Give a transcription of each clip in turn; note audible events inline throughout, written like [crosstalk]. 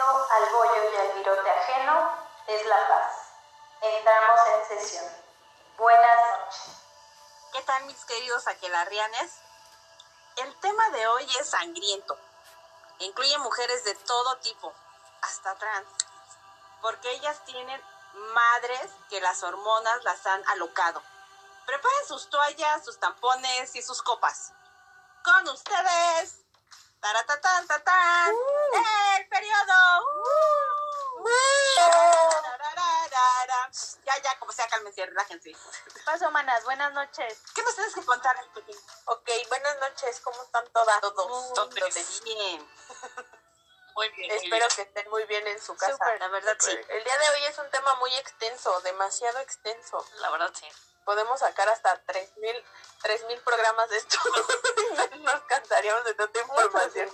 al bollo y al virote ajeno es la paz. Entramos en sesión. Buenas noches. ¿Qué tal mis queridos aquelarrianes? El tema de hoy es sangriento. Incluye mujeres de todo tipo, hasta trans, porque ellas tienen madres que las hormonas las han alocado. Preparen sus toallas, sus tampones y sus copas. Con ustedes, Taratatán, tatán. Uh. ¡El periodo! Uh. Ya, ya, como sea, cálmense, relájense. ¿Qué pasó, manas? Buenas noches. ¿Qué nos tienes que contar? Ok, buenas noches, ¿cómo están todas? Todos. Todos. bien. Muy bien. muy Espero bien. que estén muy bien en su casa. Súper. La verdad, sí. El día de hoy es un tema muy extenso, demasiado extenso. La verdad, sí. Podemos sacar hasta 3000 3000 programas de esto. [laughs] no nos cansaríamos de tanta información.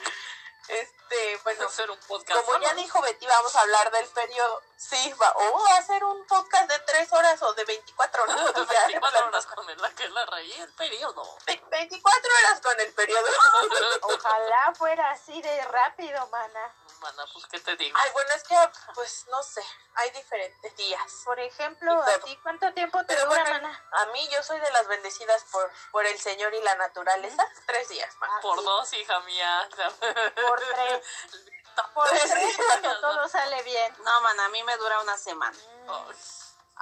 Este, bueno, hacer un podcast. como ya dijo Betty, vamos a hablar del periodo. Sí, va, o va a hacer un podcast de 3 horas o de 24, ¿no? Ya, [laughs] de 24 plano. horas [laughs] con el que la raí el periodo. Ve- 24 horas con el periodo. [laughs] Ojalá fuera así de rápido, mana. Mana, pues, ¿qué te digo? Ay, bueno, es que, pues, no sé, hay diferentes días. Por ejemplo, ¿a ti cuánto tiempo te dura, bueno, mana? a mí yo soy de las bendecidas por, por el Señor y la naturaleza. Tres días más. Ah, Por sí. dos, hija mía. Por tres. [laughs] Por Tres tres, todo sale bien. No, man, a mí me dura una semana. Ay,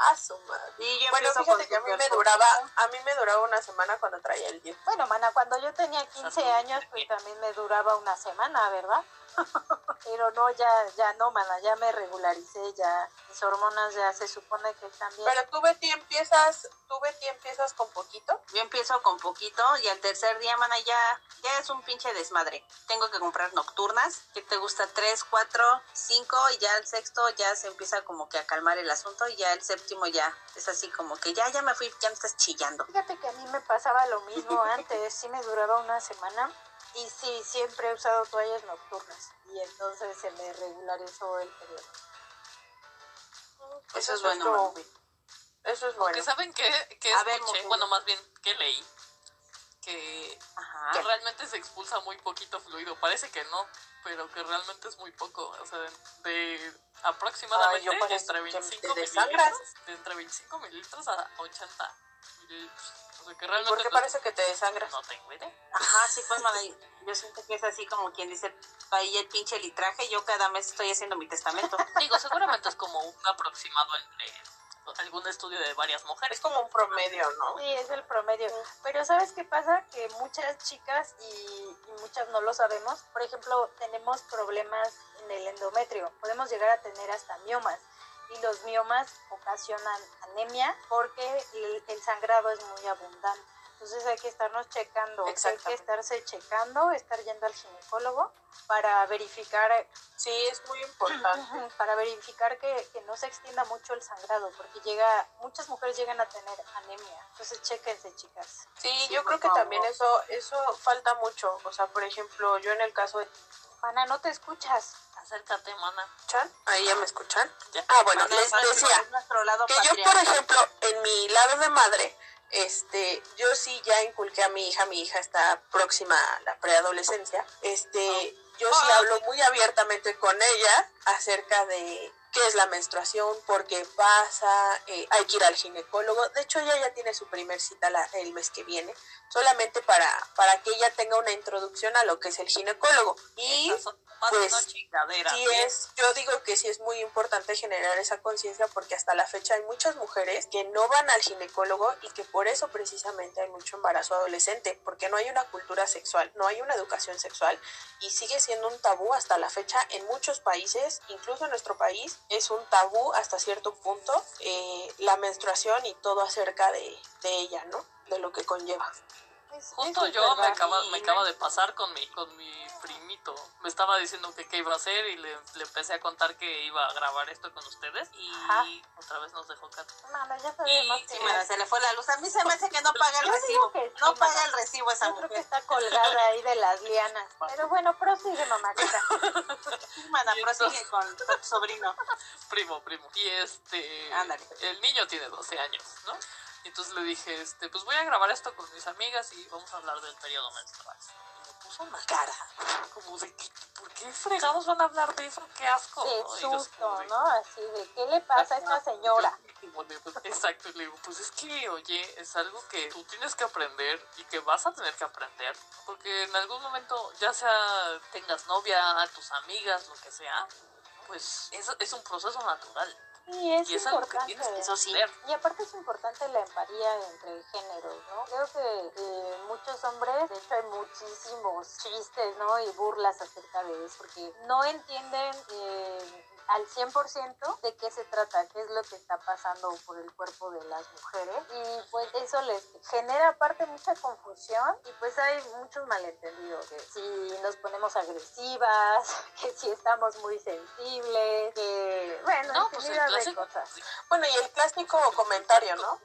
Ah, su madre. Y yo Bueno, fíjate que a mí me duraba, a mí me duraba una semana cuando traía el 10. Bueno, mana, cuando yo tenía 15 años, pues también me duraba una semana, ¿verdad? Pero no, ya, ya no, mana, ya me regularicé, ya mis hormonas ya se supone que están bien. Pero tú Betty empiezas, tú Betty empiezas con poquito. Yo empiezo con poquito y al tercer día, mana, ya, ya es un pinche desmadre. Tengo que comprar nocturnas, que te gusta tres, cuatro, cinco y ya el sexto ya se empieza como que a calmar el asunto y ya el séptimo ya es así como que ya, ya me fui, ya me estás chillando. Fíjate que a mí me pasaba lo mismo [laughs] antes, sí me duraba una semana y sí, siempre he usado toallas nocturnas y entonces se me regularizó el periodo. Eso es bueno. Eso es Porque bueno. ¿saben qué? Que ver, escuché, bueno, más bien, que leí? Que, que realmente se expulsa muy poquito fluido. Parece que no, pero que realmente es muy poco. O sea, de aproximadamente entre que 25 te desangras. mililitros, de entre 25 mililitros a 80 mililitros. Sea, que realmente ¿Por qué parece que te desangras? No tengo idea. Ajá, sí, pues, mana, yo siento que es así como quien dice, ahí el pinche litraje, yo cada mes estoy haciendo mi testamento. [laughs] Digo, seguramente es como un aproximado entre algún estudio de varias Es mujeres. como un promedio, ¿no? Sí, es el promedio. Pero ¿sabes qué pasa? Que muchas chicas y, y muchas no lo sabemos, por ejemplo, tenemos problemas en el endometrio. Podemos llegar a tener hasta miomas. Y los miomas ocasionan anemia porque el, el sangrado es muy abundante. Entonces hay que estarnos checando, hay que estarse checando, estar yendo al ginecólogo para verificar Sí, es muy importante. [clears throat] para verificar que, que no se extienda mucho el sangrado, porque llega, muchas mujeres llegan a tener anemia. Entonces, chéquense, chicas. Sí, Sí, yo creo que favor. también eso, eso falta mucho. O sea, por ejemplo, yo en el caso de Ana, no te escuchas. Acércate, mana. Chan, ahí ya me escuchan. Ya. Ah, bueno, les decía que yo, por ejemplo, en mi lado de madre, este, yo sí ya inculqué a mi hija, mi hija está próxima a la preadolescencia, este, yo sí Ah. hablo muy abiertamente con ella acerca de qué es la menstruación, por qué pasa, eh, hay que ir al ginecólogo. De hecho, ella ya tiene su primer cita la- el mes que viene, solamente para, para que ella tenga una introducción a lo que es el ginecólogo. Y pues, sí es, yo digo que sí es muy importante generar esa conciencia porque hasta la fecha hay muchas mujeres que no van al ginecólogo y que por eso precisamente hay mucho embarazo adolescente, porque no hay una cultura sexual, no hay una educación sexual y sigue siendo un tabú hasta la fecha en muchos países, incluso en nuestro país es un tabú hasta cierto punto eh, la menstruación y todo acerca de, de ella, ¿no? De lo que conlleva. Es- Justo es yo me acaba, me acaba de pasar con mi, con mi primito. Me estaba diciendo que qué iba a hacer y le, le empecé a contar que iba a grabar esto con ustedes y Ajá. otra vez nos dejó Kat. Mana, ya sabemos Y- que Sí, mana, se le fue la luz. A mí se me hace que no paga el recibo. que sí, No paga el recibo esa Yo creo que mujer. está colgada ahí de las lianas. [laughs] Pero bueno, prosigue, mamacita. Sí, mana, prosigue con, con tu sobrino. [laughs] Primo, primo. Y este. Ándale. El niño tiene 12 años, ¿no? Y entonces le dije, este, pues voy a grabar esto con mis amigas y vamos a hablar del periodo menstrual. Y me puso una cara como de que, ¿por qué fregados van a hablar de eso? ¡Qué asco! Qué ¿no? Susto, ¿no? Así de, ¿qué le pasa a esta señora? [laughs] Pues, Exacto, y le digo, pues es que, oye, es algo que tú tienes que aprender y que vas a tener que aprender, porque en algún momento, ya sea tengas novia, a tus amigas, lo que sea, pues es, es un proceso natural Sí, es y es algo que tienes que aprender. Y aparte es importante la empatía entre géneros, ¿no? Creo que eh, muchos hombres, de hecho hay muchísimos chistes, ¿no? Y burlas acerca de eso, porque no entienden eh, al 100% de qué se trata, qué es lo que está pasando por el cuerpo de las mujeres. Y pues eso les genera aparte mucha confusión y pues hay muchos malentendidos. Que si nos ponemos agresivas, [laughs] que si estamos muy sensibles, que bueno, No, pues el infinidad de clásico. cosas. Bueno, y el clásico comentario, ¿no?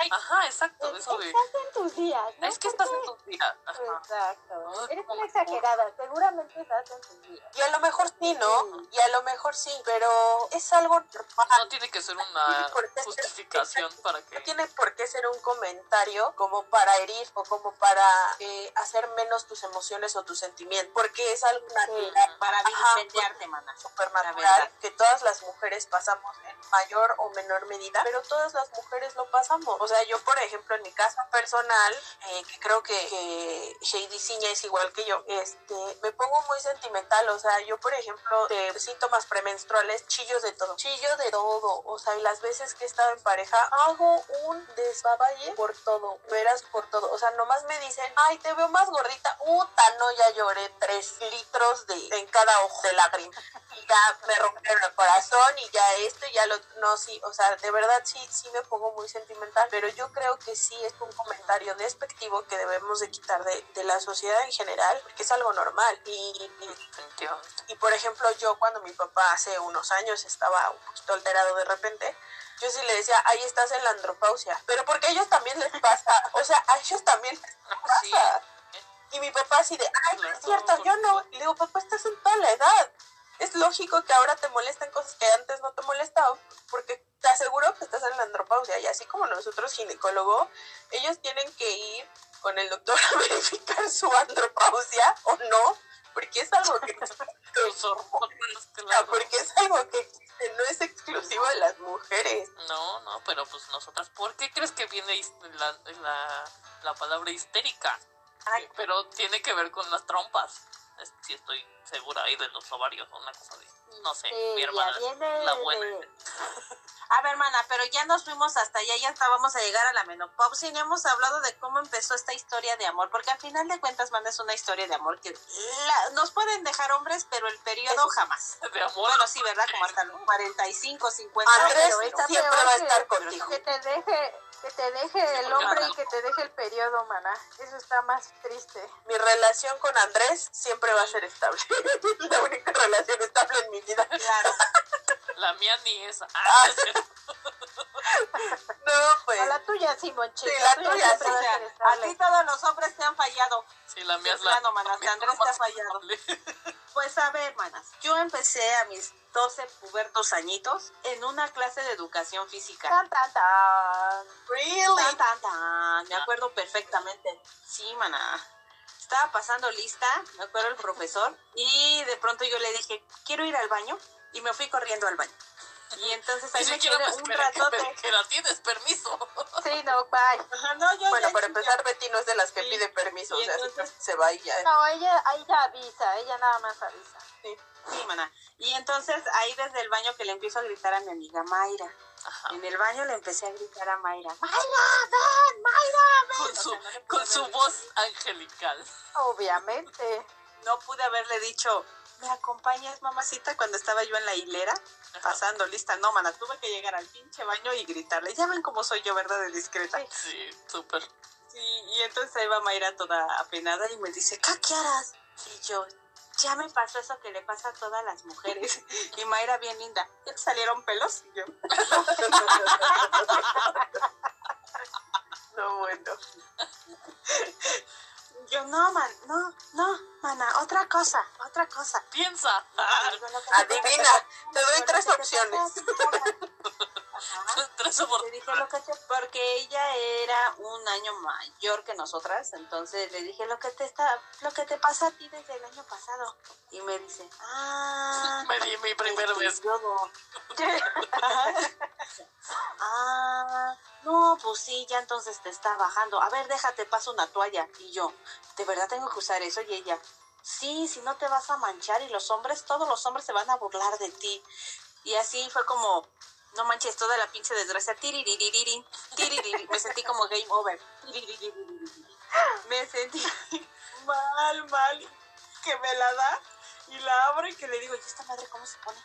Ay, ajá, exacto, Es- eso de, Estás en tus días, ¿no? es que ¿Por estás en tus días. Ajá. Exacto. Eres una exagerada. Seguramente estás en tus días. Y a lo mejor sí, ¿no? Sí. Y a lo mejor sí, pero es algo normal. No tiene que ser una justificación [laughs] para que... No tiene por qué ser un comentario como para herir o como para eh, hacer menos tus emociones o tus sentimientos, porque es algo natural, Para Ajá, vilipendiarte, mana. súper La natural, verdad. que todas las mujeres pasamos en mayor o menor medida, pero todas las mujeres lo pasamos. O sea, yo, por ejemplo, en mi caso personal, eh, que creo que, que Shady Ciña es igual que yo, este, me pongo muy sentimental. O sea, yo, por ejemplo, de síntomas premenstruales, chillos de todo, chillo de todo. O sea, y las veces que he estado en pareja, hago un desbaballe por todo, veras por todo. O sea, nomás me dicen, ay, te veo más gordita. Uta, no, ya lloré tres litros de, en cada ojo de lágrima y ya me rompieron el corazón y ya esto y ya lo no sí o sea de verdad sí sí me pongo muy sentimental pero yo creo que sí es un comentario despectivo que debemos de quitar de, de la sociedad en general porque es algo normal y, y, por ejemplo yo cuando mi papá hace unos años estaba un poquito alterado de repente yo sí le decía, ahí estás en la andropausia, pero porque a ellos también les pasa, [laughs] o sea, a ellos también les Sí, pasa. Y mi papá así de, ay, no es cierto, yo no. Le digo, papá, estás en toda la edad. Es lógico que ahora te molesten cosas que antes no te molestaban, porque te aseguro que estás en la andropausia. Y así como nosotros, ginecólogo, ellos tienen que ir con el doctor [laughs] a verificar su andropausia o no, porque es algo que, [laughs] hormonas, Ah, porque es algo que no es exclusivo de las mujeres. No, no, pero pues nosotras, ¿por qué crees que viene la, la, la palabra histérica? Ay. Pero tiene que ver con las trompas. Si estoy segura ahí de los ovarios o una cosa así. No sé, mi Sí, hermana ya viene es la buena. de- [laughs] A ver, hermana, pero ya nos fuimos hasta allá, ya estábamos a llegar a la menopausia y no hemos hablado de cómo empezó esta historia de amor, porque al final de cuentas, mana, es una historia de amor que la- nos pueden dejar hombres, pero el periodo sí. jamás. De amor. Bueno, sí, ¿verdad? Como hasta los 45, 50 Andrés pero está siempre va a que- estar contigo. Que te deje, que te deje el hombre y que te deje el periodo, maná. Eso está más triste. Mi relación con Andrés siempre va a ser estable. [laughs] la única relación estable en mi vida. [laughs] Claro. La mía ni esa. Ah. [laughs] Ah. No, pues. A la tuya, sí, Monchita. Sí, la tuya, siempre sí, a ti todos los hombres te han fallado. Sí, la mía es la. Plano, manas, la Andrés te ha fallado. [laughs] Pues a ver, hermanas, yo empecé a mis 12 pubertos añitos en una clase de educación física. Tan, tan, tan. Really? Tan, tan, tan. Me acuerdo perfectamente. Sí, maná. Estaba pasando lista, me acuerdo el profesor, y de pronto yo le dije, quiero ir al baño, y me fui corriendo al baño. Y entonces ahí me quedé me un que, ratote. tienes permiso. Sí, no, bye. Ajá, no, yo Bueno, para empezar, Betty no es de las que Sí. pide permiso. Y o sea, entonces- se va y ya. No, ella, ella avisa, ella nada más avisa. Sí. sí, maná. Y entonces ahí desde el baño que le empiezo a gritar a mi amiga Mayra. Ajá. En el baño le empecé a gritar a Mayra. ¡Mayra, ven! ¡Mayra, ven! Con O sea, su, no con su haber- voz angelical. Obviamente. No pude haberle dicho, ¿me acompañas, mamacita? Cuando estaba yo en la hilera, pasando lista. No, mana, tuve que llegar al pinche baño y gritarle. Ya ven cómo soy yo, ¿verdad? De discreta. Sí, súper. Sí, y entonces ahí va Mayra toda apenada y me dice, ¿qué quieras? Y yo, ya me pasó eso que le pasa a todas las mujeres. Y Mayra bien linda, ¿ya te salieron pelos? Y yo, [laughs] No, bueno. yo no, man, no, no, mana, otra cosa, otra cosa. Piensa. Adivina, te doy [laughs] tres opciones. Tres Le soportes. dije lo que te, porque ella era un año mayor que nosotras, entonces le dije lo que te está, lo que te pasa a ti desde el año pasado. Y me dice, ah, Me di mi primera [laughs] vez. ah, no, pues sí, ya entonces te está bajando. A ver, déjate, paso una toalla. Y yo, ¿de verdad tengo que usar eso? Y ella, sí, si no te vas a manchar y los hombres, todos los hombres se van a burlar de ti. Y así fue como, no manches, toda la pinche desgracia. Tiriririririn, tiririri. Me sentí como game over. Me sentí mal, mal. Que me la da y la abro y que le digo, ¿y esta madre cómo se pone?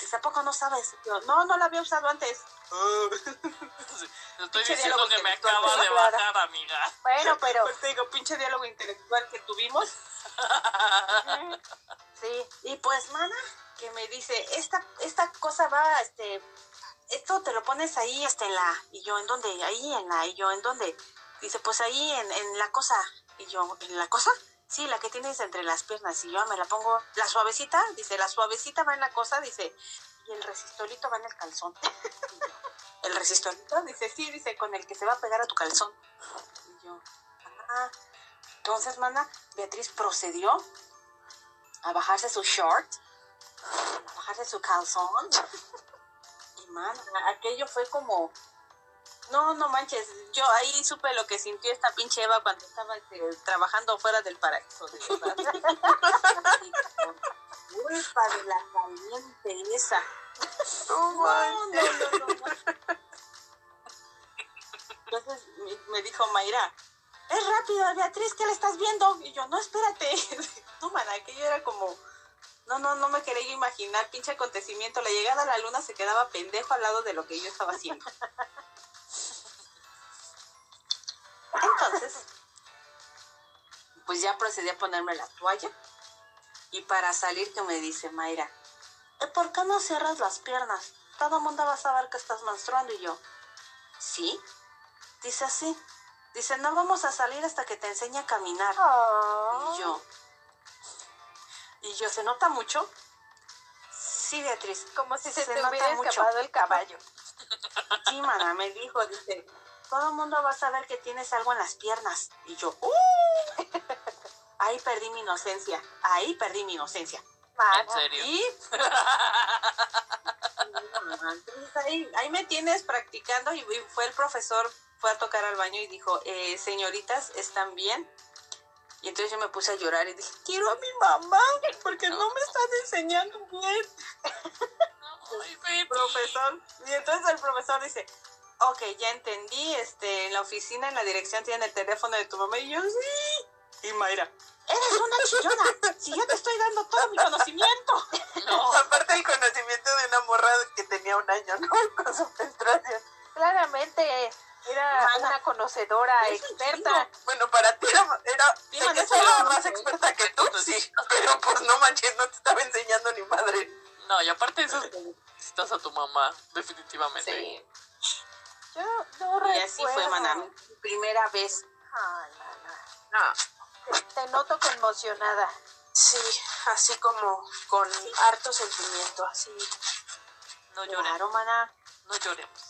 Dice, ¿a poco no sabes? Yo, no, no la había usado antes. Te [laughs] estoy Pinche diciendo que me acaba de claro. bajar, amiga. Bueno, [laughs] pero Pues te digo, pinche diálogo intelectual que tuvimos. [laughs] sí, Y pues, mana, que me dice, esta, esta cosa va, este, esto te lo pones ahí, este, en la, y yo, ¿en dónde? Ahí, en la, y yo, ¿en dónde? Dice, pues ahí, en, en la cosa. Y yo, ¿en la cosa? Sí, la que tienes entre las piernas. Y yo "Ah, me la pongo, la suavecita, dice, la suavecita va en la cosa, dice, y el resistolito va en el calzón. [laughs] ¿El resistolito? Dice, sí, dice, con el que se va a pegar a tu calzón. Y yo, ah, entonces, mana, Beatriz procedió a bajarse su short, a bajarse su calzón. [laughs] Y man, aquello fue como, no, no manches, yo ahí supe lo que sintió esta pinche Eva cuando estaba este, trabajando fuera del paraíso. De [laughs] culpa de la caliente esa. No No, no, no, no, no. Entonces me, dijo Mayra, es rápido, Beatriz, ¿qué le estás viendo? Y yo, no, espérate. [laughs] No, mana, aquello era como, no, no, no me quería imaginar, pinche acontecimiento. La llegada a la luna se quedaba pendejo al lado de lo que yo estaba haciendo. Entonces, [laughs] pues ya procedí a ponerme la toalla. Y para salir que me dice Mayra, "¿Eh, ¿por qué no cierras las piernas? Todo el mundo va a saber que estás menstruando. Y yo, ¿sí? Dice así. Dice, no vamos a salir hasta que te enseñe a caminar. Oh. Y yo, y yo, ¿se nota mucho? Sí, Beatriz. como si se, Se te hubiera escapado el caballo. Sí, mana, me dijo, dice, todo el mundo va a saber que tienes algo en las piernas. Y yo, ¡uh! [laughs] Ahí perdí mi inocencia. Ahí perdí mi inocencia. Mana, En serio. Y [laughs] ahí, ahí me tienes practicando y fue el profesor, fue a tocar al baño y dijo, eh, señoritas, ¿están bien? Y entonces yo me puse a llorar y dije, quiero a mi mamá porque no me están enseñando bien, baby. [laughs] profesor. Y entonces el profesor dice, ok, ya entendí, este, en la oficina, en la dirección tienen el teléfono de tu mamá y yo, sí. Y Mayra, eres una chillona, si yo te estoy dando todo mi conocimiento. [laughs] No, [laughs] Aparte el conocimiento de una morra que tenía un año, ¿no? [laughs] Con su menstruación. claramente era Mana, una conocedora experta. Bueno, para ti era, era Sí, man, era más experta que tú, sí. Pero pues no manches, no te estaba enseñando ni madre. no, y aparte eso necesitas a tu mamá, definitivamente. Sí. Yo no Y así fue, recuerdo. maná, mi primera vez. Ay, mana. No, Te, te noto conmocionada. sí, así como con harto sentimiento, así. No lloremos, Claro, maná. no lloremos.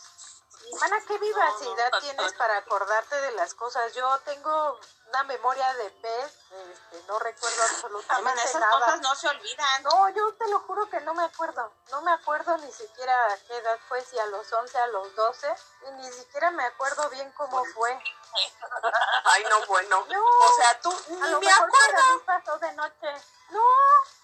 Mana, ¿qué vivacidad no. tienes para acordarte de las cosas? Yo tengo una memoria de pez, este, no recuerdo absolutamente esas nada. cosas no se olvidan. No, yo te lo juro que no me acuerdo. No me acuerdo ni siquiera a qué edad fue, si a los 11, a los 12. Y ni siquiera me acuerdo bien cómo fue. [laughs] Ay, no, bueno. No. O sea, tú A lo me mejor acuerdo. pasó de noche. No,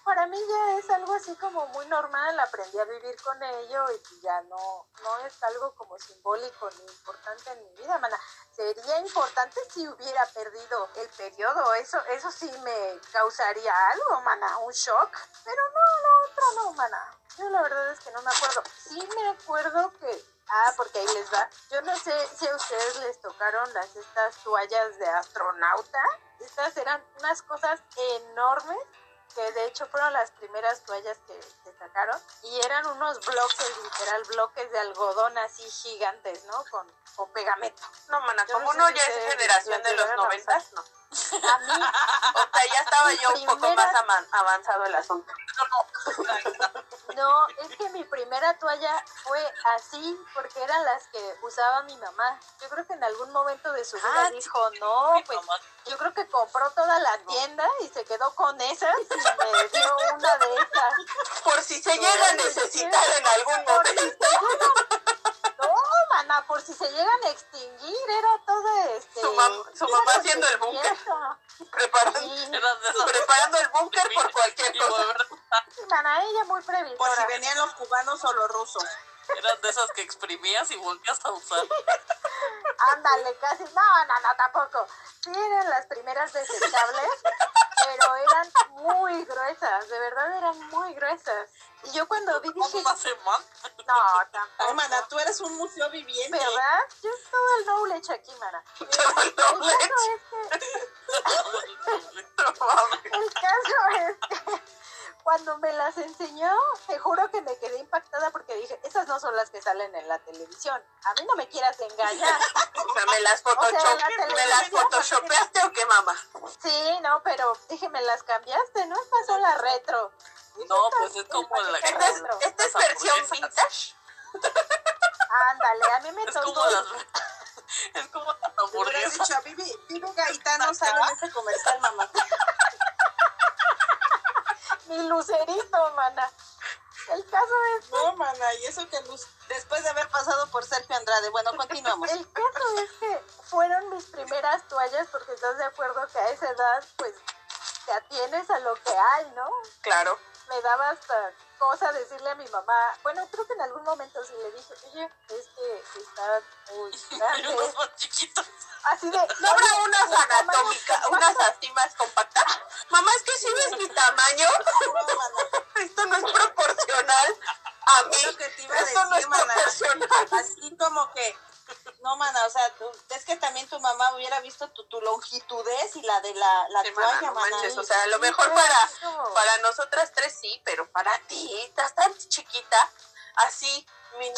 para mí ya es algo así como muy normal. Aprendí a vivir con ello y pues ya no, no es algo como simbólico ni importante en mi vida, mana. Sería importante si hubiera perdido el periodo. Eso, eso sí me causaría algo, mana, un shock. Pero no, lo otro no, mana. Yo la verdad es que no me acuerdo. Sí me acuerdo que Ah, porque ahí les va. Yo no sé si a ustedes les tocaron las estas toallas de astronauta. Estas eran unas cosas enormes que de hecho fueron las primeras toallas que, que sacaron y eran unos bloques, literal bloques de algodón así gigantes, ¿no? Con, con pegamento. No, mana, como no sé no si ya es generación de los noventas, no. A mí, O sea, ya estaba yo un poco más avanzado el asunto. no, es que mi primera toalla fue así porque eran las que usaba mi mamá. Yo creo que en algún momento de su vida Ah, dijo, no, pues yo creo que compró toda la tienda y se quedó con esas y me dio una de esas. Por si se llega a necesitar en algún momento. Por si se llegan a extinguir, era todo este. Su mam- su era mamá haciendo el búnker. Preparando, Sí, el búnker por cualquier cosa. sí, mana, ella muy Por si previsora. venían los cubanos o los rusos. Eran de esas que exprimías y volvías a usar. Ándale, casi. No, no, no, tampoco. Sí, eran las primeras desechables, pero eran muy gruesas, de verdad eran muy gruesas. Y yo cuando vi dije, Una semana. no, Ay, tampoco. mana, tú eres un museo viviente. ¿Verdad? Yo todo el knowledge aquí, mana. Todo el El doble. caso es que No. El caso es que [laughs] cuando me las enseñó, te juro que me quedé impactada porque dije, esas no son las que salen en la televisión. A mí no me quieras engañar. [laughs] O sea, ¿me las, O sea, la ¿me las televisión- photoshopeaste o qué, mamá? Sí, no, pero dije, me las cambiaste, ¿no? Estas son las retro. No, pues es como la Esta Esta es, Retro. esta es versión vintage. Ándale, a mí me Es tocó como las. [laughs] Es como las hamburguesas. dicho, a Vivi, Vivi Gaitano sale en ese comercial, mamá. [laughs] mi lucerito, mana. El caso es, No, mana, y eso que luz- después de haber pasado por Sergio Andrade. Bueno, continuamos. el caso es que fueron mis primeras toallas porque estás de acuerdo que a esa edad, pues, te atienes a lo que hay, ¿no? Claro. Me daba hasta cosa decirle a mi mamá, bueno, creo que en algún momento sí le dije, oye, es que está muy [laughs] grande. Así de, [laughs] ¿No habrá "Oye, unas anatómicas, compacto". unas así más compactas? Mamá, es que si ves mi tamaño, [laughs] esto no es proporcional a mí. Esto no es proporcional. Así como que, no, mana, o sea, tú- es que también tu mamá hubiera visto tu, tu longitudez y la de la, la Sí, mana, toalla, no mana. manches, o sea, a lo mejor para, para nosotras tres sí, pero para ti, estás tan chiquita, así. [laughs]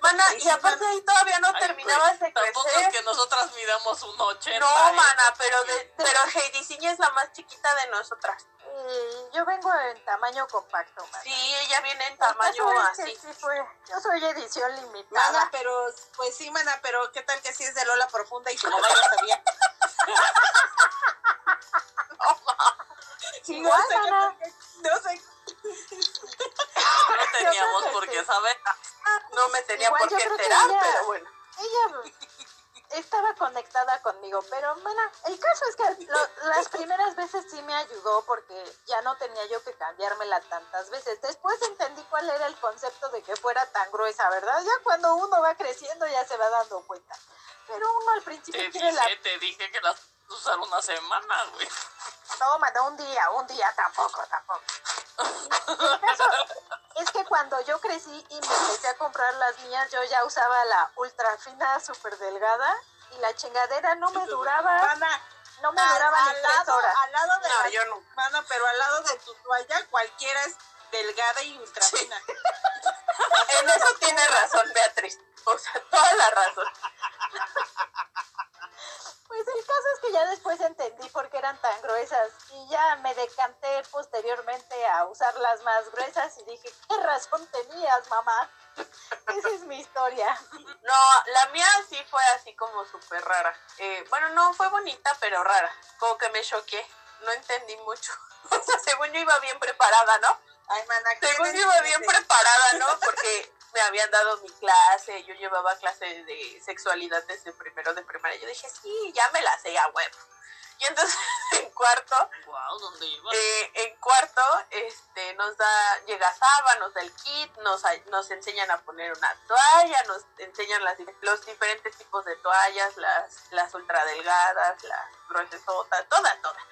Mana, Sí, y aparte ahí todavía no Ay, terminabas de pues, Tampoco es crecer. que nosotras midamos un 80. No, mana, pero, de, pero Heidi Ciña es la más chiquita de nosotras. Y yo vengo en tamaño compacto, man. Sí, ella viene en tamaño que así. sí fue, yo soy edición limitada. Mana, pero, pues sí, mana, pero ¿qué tal que sí es de Lola Profunda y tu mamá ya sabía? Igual, no sé, qué mana. tal que- no sé. No [laughs] teníamos que por qué saber. No me tenía Igual por qué que enterar, ella- pero bueno. Ella estaba conectada conmigo, pero mana, el caso es que lo- las primeras veces sí me ayudó porque ya no tenía yo que cambiármela tantas veces. Después entendí cuál era el concepto de que fuera tan gruesa, ¿verdad? Ya cuando uno va creciendo ya se va dando cuenta. Pero uno al principio Te quiere la... dije, te dije que las usar una semana, güey. No, un día, un día tampoco, tampoco. El [laughs] caso es que cuando yo crecí y me empecé a comprar las mías, yo ya usaba la ultra fina, súper delgada y la chingadera no me duraba, Mana, no me al, duraba ni al tres lado, horas. al lado de No, la- yo no. Mana, pero al lado de tu toalla cualquiera es delgada y ultra fina. [laughs] En eso tiene razón Beatriz. O sea, toda la razón. Pues el caso es que ya después entendí por qué eran tan gruesas y ya me decanté posteriormente a usar las más gruesas y dije, ¿qué razón tenías, mamá? [laughs] Esa es mi historia. No, la mía sí fue así como súper rara. Eh, bueno, no fue bonita, pero rara. Como que me choqué. No entendí mucho. [laughs] O sea, según yo iba bien preparada, ¿no? Ay, mana, ¿qué Según yo iba bien preparada, ¿no? Porque me habían dado mi clase, yo llevaba clase de sexualidad desde primero de primaria. Yo dije, sí, ya me la sé a huevo. Y entonces [laughs] en cuarto, Wow, ¿dónde eh, en cuarto, este, nos da, llega Saba, nos da el kit, nos, nos enseñan a poner una toalla, nos enseñan las, los diferentes tipos de toallas, las, las ultra delgadas, las gruesotas, todas, todas.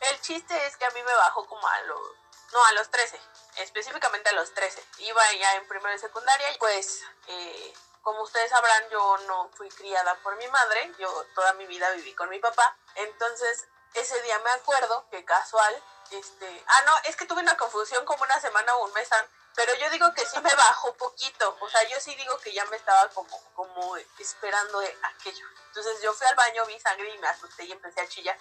El chiste es que a mí me bajó como a los, no, a los 13, específicamente a los 13. Iba ya en primero de secundaria, y pues, eh, como ustedes sabrán, yo no fui criada por mi madre, yo toda mi vida viví con mi papá. Entonces, ese día me acuerdo que casual este, ah, no, es que tuve una confusión como una semana o un mes antes, pero yo digo que sí me bajó poquito, o sea, yo sí digo que ya me estaba como, como esperando aquello. Entonces yo fui al baño, vi sangre y me asusté y empecé a chillar.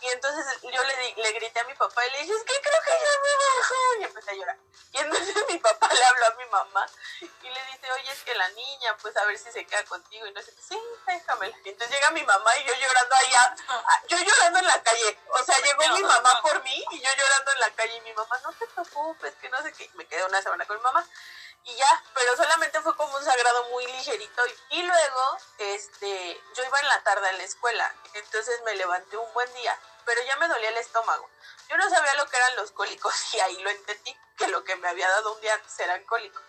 Y entonces yo le, le grité a mi papá y le dije, es que creo que ya me bajó. Y empecé a llorar. Y entonces [laughs] mi papá le habló a mi mamá y le dice, oye, es que la niña, pues a ver si se queda contigo. Y no sé sí, déjamela. Y entonces llega mi mamá y yo llorando allá, yo llorando en la calle. O sea, llegó mi mamá por mí y yo llorando calle. Y mi mamá, no te preocupes, que no sé qué. Me quedé una semana con mi mamá y ya, pero solamente fue como un sagrado muy ligerito. Y, luego, este, yo iba en la tarde a la escuela, entonces me levanté un buen día, pero ya me dolía el estómago. Yo no sabía lo que eran los cólicos [laughs] y ahí lo entendí, que lo que me había dado un día antes eran cólicos.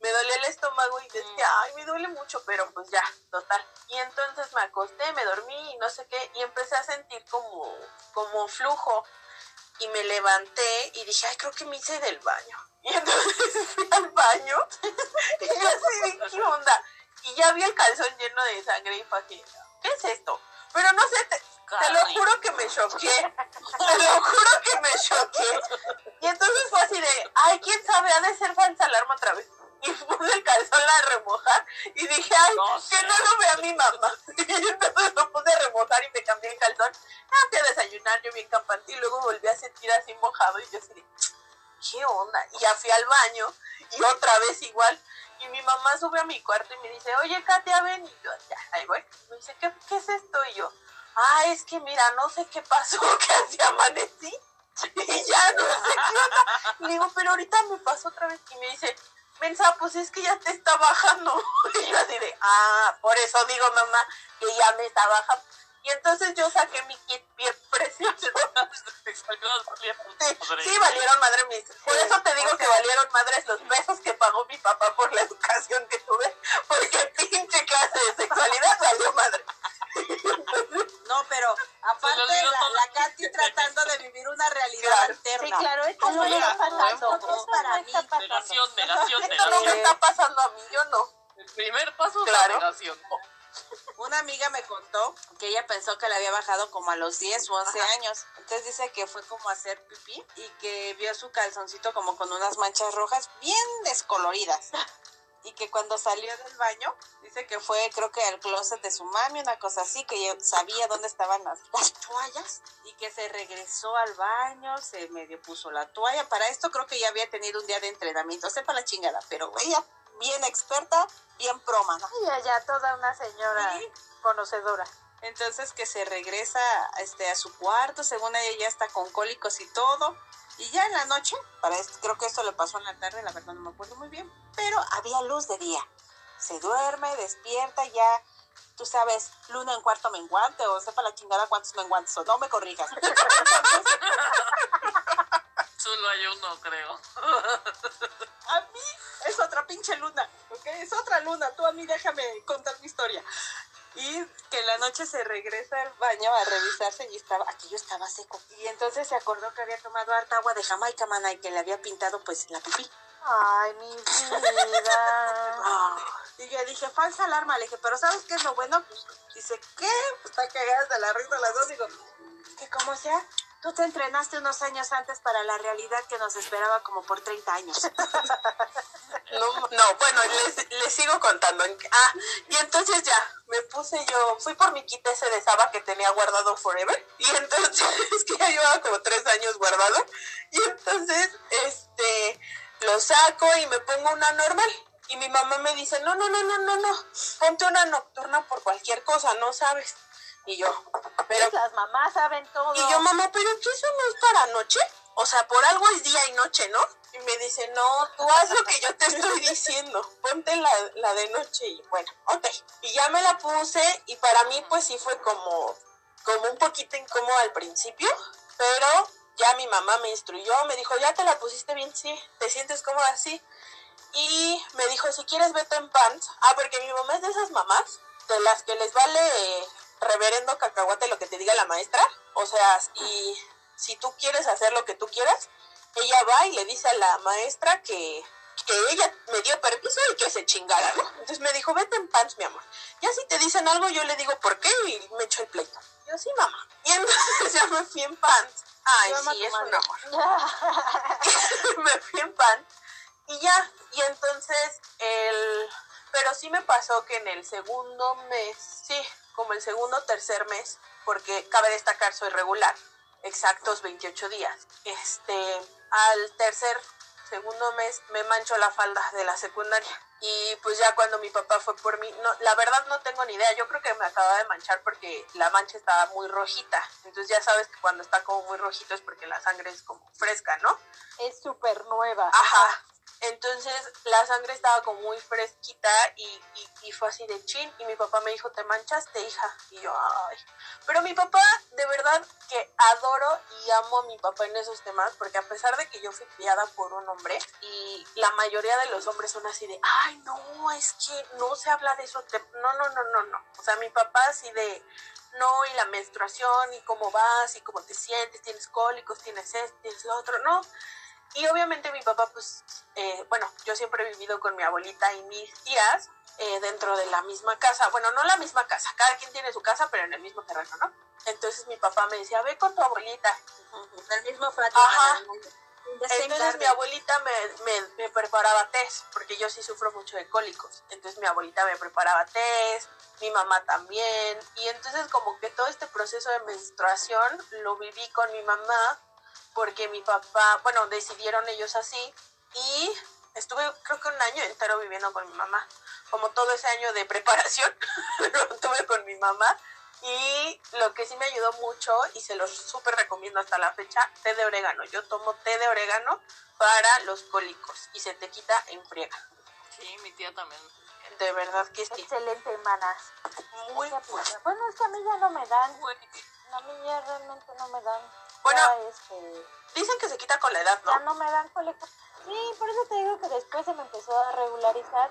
Me dolía el estómago y decía, ay, me duele mucho, pero pues ya, total. Y entonces me acosté, me dormí y no sé qué, y empecé a sentir como, como flujo. Y me levanté y dije, ay, creo que me hice del baño y entonces [laughs] fui al baño [laughs] y yo así, ¿qué onda? Y ya vi el calzón lleno de sangre y fue ¿qué es esto? Pero no sé, te, lo juro que me choqué. Te lo juro que me choqué. Y entonces fue así de, ay, quién sabe, ha de ser falsa alarma otra vez. Y puse el calzón a remojar y dije, ay, que no lo vea mi mamá. [laughs] Y entonces lo puse a remojar y me cambié el calzón. Ah, fui a desayunar, yo bien campante y luego volví a sentir así mojado y yo así de, ¿qué onda? Y ya fui al baño y otra vez igual. Y mi mamá sube a mi cuarto y me dice, oye, Katia, ven. Y yo, ya, ahí voy. Me dice, ¿qué, qué es esto? Y yo, ah, es que mira, no sé qué pasó, [laughs] que así amanecí. [laughs] Y ya no sé qué onda. Y digo, pero ahorita me pasó otra vez. Y me dice, mensa, pues es que ya te está bajando. [laughs] Y yo así de, ah, por eso digo, mamá, que ya me está bajando. Y entonces yo saqué mi kit bien [laughs] precioso. sí, valieron madre mis. Por eso te digo que valieron madres los besos que pagó mi papá por la educación que tuve. Porque pinche clase de sexualidad valió madre. No, pero aparte la, la Katy tratando de vivir una realidad alterna. Sí, claro, esto no está pasando. Es para mí. Negación, negación, Esto no me está pasando a mí, yo no. El primer paso es la negación. Una amiga me contó que ella pensó que le había bajado como a los 10 o 11 años. Entonces dice que fue como a hacer pipí y que vio su calzoncito como con unas manchas rojas bien descoloridas. Y que cuando salió del baño, dice que fue creo que al closet de su mami, una cosa así, que sabía dónde estaban las, las toallas y que se regresó al baño, se medio puso la toalla. Para esto creo que ya había tenido un día de entrenamiento, sepa la chingada, pero ella bien experta, bien proma, ¿no? Y allá toda una señora conocedora. Entonces que se regresa este, a su cuarto, según ella ya está con cólicos y todo. Y ya en la noche, para esto, creo que esto le pasó en la tarde, la verdad no me acuerdo muy bien, pero había luz de día. Se duerme, despierta, ya, tú sabes, luna en cuarto menguante, o sepa la chingada cuántos menguantes, o no me corrijas. [laughs] Solo hay uno, creo. [laughs] a mí es otra pinche luna, ¿ok? Es otra luna. Tú a mí déjame contar mi historia. Y que en la noche se regresa al baño a revisarse y estaba, aquello estaba seco. Y entonces se acordó que había tomado harta agua de Jamaica, mana, y que le había pintado pues la pipí. Ay, mi vida. [laughs] y yo dije, falsa alarma. Le dije, pero ¿sabes qué es lo bueno? dice, ¿qué? Pues está cagada de la risa las dos. Digo, que como sea, Tú te entrenaste unos años antes para la realidad que nos esperaba como por 30 años. [laughs] No, no bueno, les, sigo contando. Ah, y entonces ya, me puse yo, fui por mi kit ese de Saba que tenía guardado forever. Y entonces, es [laughs] que ya llevaba como tres años guardado. Y entonces, este, lo saco y me pongo una normal. Y mi mamá me dice, no, no, no, no, no, no, ponte una nocturna por cualquier cosa, no sabes. Y yo, pero... Las mamás saben todo. Y yo, mamá, pero ¿qué eso no es para noche? O sea, por algo es día y noche, ¿no? Y me dice, no, tú haz lo que yo te estoy diciendo, ponte la, la de noche y bueno, ok. Y ya me la puse y para mí pues sí fue como, como un poquito incómodo al principio, pero ya mi mamá me instruyó, me dijo, ya te la pusiste bien, sí, te sientes cómoda así. Y me dijo, si quieres vete en pants. Ah, porque mi mamá es de esas mamás, de las que les vale reverendo cacahuate lo que te diga la maestra. O sea, y si tú quieres hacer lo que tú quieras, ella va y le dice a la maestra que, que ella me dio permiso y que se chingara, ¿no? Entonces me dijo, vete en pants, mi amor. Ya si te dicen algo, yo le digo, ¿por qué? Y me echo el pleito. Yo, sí, mamá. Y entonces [laughs] ya me fui en pants. Ay, Yo sí, es madre. un amor. [laughs] me fui en pan y ya, y entonces el, pero sí me pasó que en el segundo mes, sí, como el segundo o tercer mes, porque cabe destacar soy regular, exactos 28 días, este, al tercer, segundo mes me mancho la falda de la secundaria. Y pues ya cuando mi papá fue por mí, no, la verdad no tengo ni idea, yo creo que me acababa de manchar porque la mancha estaba muy rojita. Entonces ya sabes que cuando está como muy rojito es porque la sangre es como fresca, ¿no? Es súper nueva. Ajá. Entonces la sangre estaba como muy fresquita y, y, fue así de chin. Y mi papá me dijo, ¿te manchaste, hija? Y yo, ay. Pero mi papá, de verdad que adoro y amo a mi papá en esos temas, porque a pesar de que yo fui criada por un hombre, y la mayoría de los hombres son así de, ay, no, es que no se habla de eso. No, no, no, no, no. O sea, mi papá así de, no, y la menstruación, y cómo vas, y cómo te sientes, tienes cólicos, tienes esto, tienes lo otro, no. Y obviamente mi papá, pues, eh, bueno, yo siempre he vivido con mi abuelita y mis tías eh, dentro de la misma casa. Bueno, no la misma casa, cada quien tiene su casa, pero en el mismo terreno, ¿no? Entonces mi papá me decía, ve con tu abuelita. El mismo patio. Ajá. Entonces mi abuelita me, me, me preparaba test, porque yo sí sufro mucho de cólicos. Entonces mi abuelita me preparaba test, mi mamá también. Y entonces como que todo este proceso de menstruación lo viví con mi mamá, porque mi papá, bueno, decidieron ellos así. Y estuve creo que un año entero viviendo con mi mamá. Como todo ese año de preparación, [laughs] lo tuve con mi mamá. Y lo que sí me ayudó mucho, y se los súper recomiendo hasta la fecha, té de orégano. Yo tomo té de orégano para los cólicos y se te quita en friega. Sí, mi tía también. De verdad que sí. Excelente, manas. Muy Esa bueno. Bueno, es que a mí ya no me dan. Güey, A mí ya realmente no me dan. Bueno. Este, Dicen que se quita con la edad, ya ¿no? no me dan cólicos. Sí, por eso te digo que después se me empezó a regularizar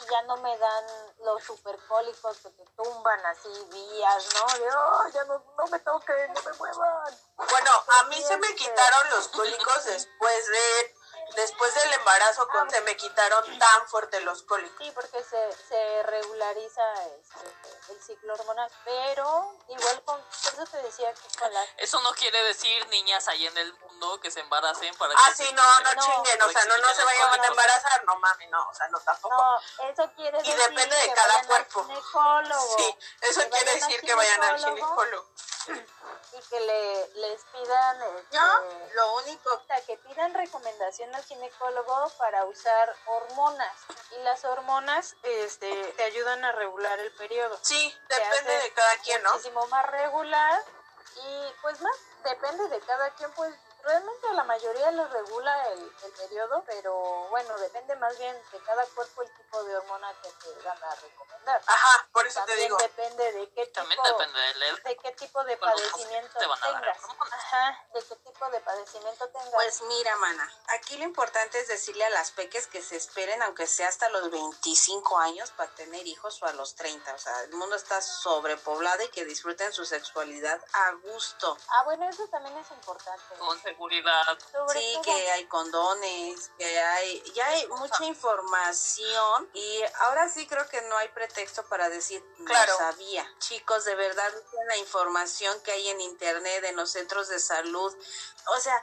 y ya no me dan los supercólicos que te tumban así días, ¿no? De, "Oh, ya no, no me toquen, no me muevan. Bueno, a mí se me quitaron los cólicos después de después del embarazo con se me quitaron tan fuerte los cólicos. Sí, porque se, se regulariza este, el ciclo hormonal, pero igual con, por eso te decía que con las Eso no quiere decir niñas ahí en el mundo que se embaracen para Ah, que sí, no, no No, chinguen, o sea, no, no se vayan a embarazar, no mami, no, o sea, no tampoco. No, eso quiere Y decir depende de que cada vayan cuerpo. al ginecólogo. Sí, eso Que quiere decir que vayan al ginecólogo. Y que le, les pidan, este, Yo, lo único que pidan recomendación al ginecólogo para usar hormonas. Y las hormonas este, te ayudan a regular el periodo. Sí, depende de cada quien, ¿no? Muchísimo más regular. Y pues más, depende de cada quien, pues realmente a la mayoría les regula el, el periodo, pero bueno, depende más bien de cada cuerpo el tipo de hormona que te van a recomendar. Ajá, por eso te digo. depende de qué También tipo, depende de qué tipo de padecimiento te van a dar tengas. Ajá, de qué tipo de padecimiento tengas. Pues mira, mana, aquí lo importante es decirle a las peques que se esperen, aunque sea hasta los 25 años, para tener hijos o a los 30. O sea, el mundo está sobrepoblado y que disfruten su sexualidad a gusto. ah, bueno, eso también es importante. Con seguridad. Sobre Sí, todo- que hay condones, que hay, ya hay mucha información y ahora sí creo que no hay pretexto para decir no Claro. sabía. Chicos, de verdad, la información que hay en internet, en los centros de salud. O sea,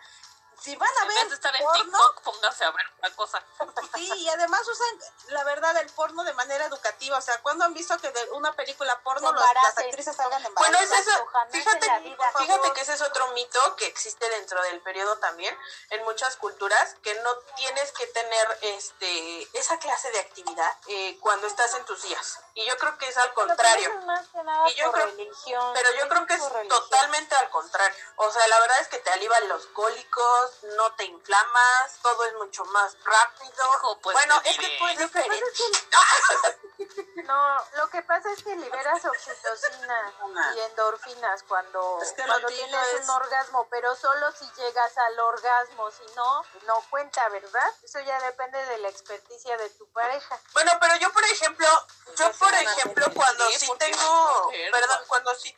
si van a En ver vez de estar en porno, TikTok, póngase a ver una cosa. [laughs] Sí, y además usan, la verdad, el porno de manera educativa. O sea, cuando han visto que de una película porno los- las actrices salgan Bueno, embarazadas? es eso. Fíjate, fíjate que ese es otro mito que existe dentro del periodo también en muchas culturas, que no tienes que tener este esa clase de actividad eh, cuando estás en tus días. Y yo creo que es al Pero contrario. es más que nada Y yo por creo- religión. Pero yo creo que es religión. totalmente al contrario. O sea, la verdad es que te alivan los cólicos, no te inflamas, todo es mucho más rápido. Hijo, pues, bueno, te es que diré. tú es Lo que pasa diferente. es que- [laughs] No, lo que pasa es que liberas oxitocina y endorfinas cuando, Es que lo cuando tienes es- un orgasmo, pero solo si llegas al orgasmo, si no, no cuenta, ¿verdad? Eso ya depende de la experticia de tu pareja. Bueno, pero yo, por ejemplo, yo, por ejemplo, cuando sí tengo, mujer, perdón, cuando- cuando sí,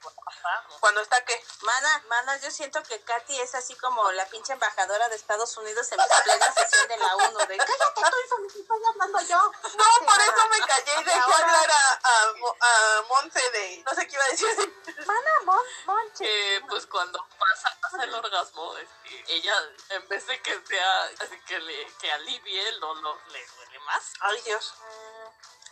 cuando está qué? Mana, mana, yo siento que Katy es así como la pinche embajadora de Estados Unidos en plena sesión de la ONU. De, cállate tú, hijo, estoy hablando yo. No, por eso me callé y dejé hablar a, a, a Monse de... No sé qué iba a decir. Mana, mon, monche. que pues cuando pasa, pasa el orgasmo, este, ella en vez de que sea así que le que alivie el dolor, le duele más. Ay, Dios.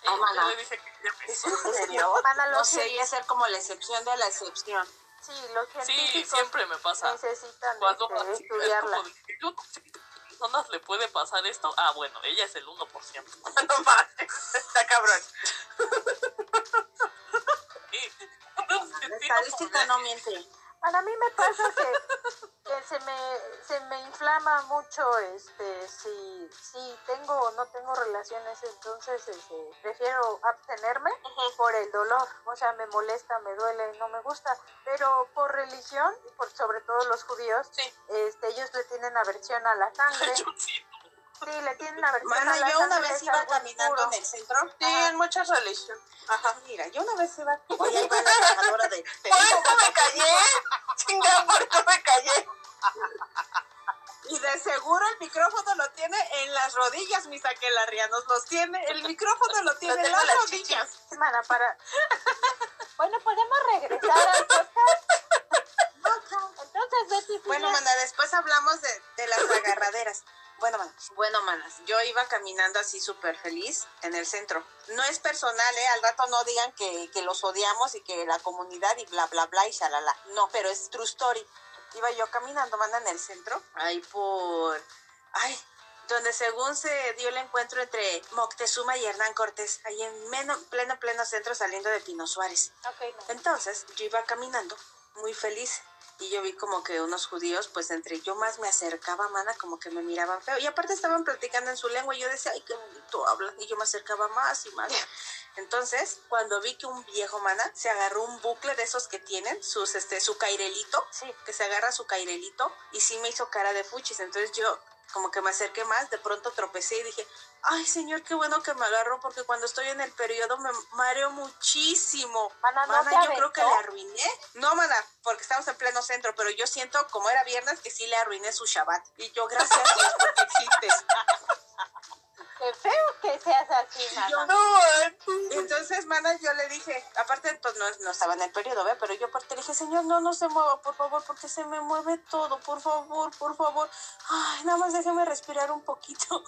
Y le dije que ya me ¿En serio? [laughs] No científicos- ser como la excepción de la excepción. Sí, los Sí, siempre me pasa. necesitan Cuando este, así, es estudiarla. como de yo personas le puede pasar esto. Ah, bueno, ella es el 1%. [laughs] No mames. Está cabrón. [laughs] Sí. La estadística no miente. Para mí me pasa que, que se me se me inflama mucho este si si tengo o no tengo relaciones entonces este, prefiero abstenerme por el dolor o sea me molesta me duele no me gusta pero por religión por sobre todo los judíos Sí. este ellos le tienen aversión a la sangre [laughs] Yo sí. Sí le tienen a Mana, la yo una vez iba caminando impuro. en el centro. Sí, en muchas religiones. Ajá. Mira, yo una vez iba. Oye, ahí va la de. [laughs] Por eso me callé. Chinga, por eso me callé. Y de seguro el micrófono lo tiene en las rodillas, mis aquelarrianos. Los tiene, el micrófono lo tiene en las rodillas. Mana, para [laughs] bueno podemos regresar al podcast [laughs] entonces Betty Bueno, mana, después hablamos de, de las agarraderas. Bueno, manas. Bueno, manas, yo iba caminando así súper feliz en el centro. No es personal, ¿eh? Al rato no digan que, que los odiamos y que la comunidad y bla, bla, bla y shalala. No, pero es true story. Iba yo caminando, mana, en el centro. Ahí por... Ay, donde según se dio el encuentro entre Moctezuma y Hernán Cortés, ahí en meno- pleno, pleno centro saliendo de Pino Suárez. Ok, no. Entonces yo iba caminando muy feliz y yo vi como que unos judíos, pues entre yo más me acercaba, mana, como que me miraban feo. Y aparte estaban platicando en su lengua y yo decía, ay, qué bonito hablan. Y yo me acercaba más y más. Entonces, cuando vi que un viejo, mana, se agarró un bucle de esos que tienen, sus, este, su cairelito, Sí. que se agarra su cairelito y sí me hizo cara de fuchis. Entonces yo como que me acerqué más, de pronto tropecé y dije, ay señor, qué bueno que me agarró porque cuando estoy en el periodo me mareo muchísimo. Mana, ¿no Mana, te yo creo que le arruiné. No, mana, porque estamos en pleno centro, pero yo siento, como era viernes, que sí le arruiné su Shabbat. Y yo, gracias Dios, porque existes. [laughs] Qué feo que seas así, mana. Yo No, Entonces, mana, yo le dije, aparte, pues no, no estaba en el periodo, ¿ve? Pero yo aparte le dije, señor, no, no se mueva, por favor, porque se me mueve todo, por favor, por favor. Ay, nada más déjeme respirar un poquito.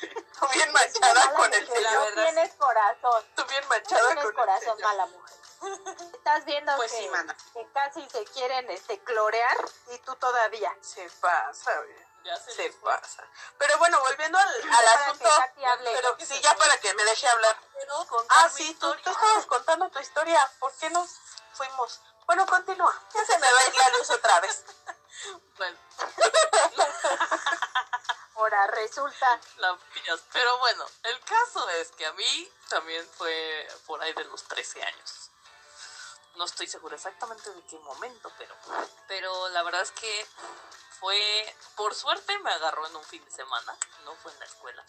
[laughs] tú bien manchada con el mujer, la verdad. tienes corazón. Tú bien No manchada tienes con el corazón, mala mujer. [laughs] Estás viendo Pues que, sí, que casi se quieren este clorear y tú todavía. Se pasa, güey. Ya se, pasa. Pero bueno, volviendo al, al asunto. que hable. Pero sí, ya para que me deje hablar. Ah, sí, tú, tú estabas contando tu historia. ¿Por qué nos fuimos? Bueno, continúa. Ya se me va a ir la luz otra vez. [laughs] Bueno, [laughs] Ahora resulta, la pillas. Pero bueno, el caso es que a mí también fue por ahí de los 13 años. No estoy segura exactamente de qué momento, pero, pero la verdad es que fue, por suerte me agarró en un fin de semana, no fue en la escuela,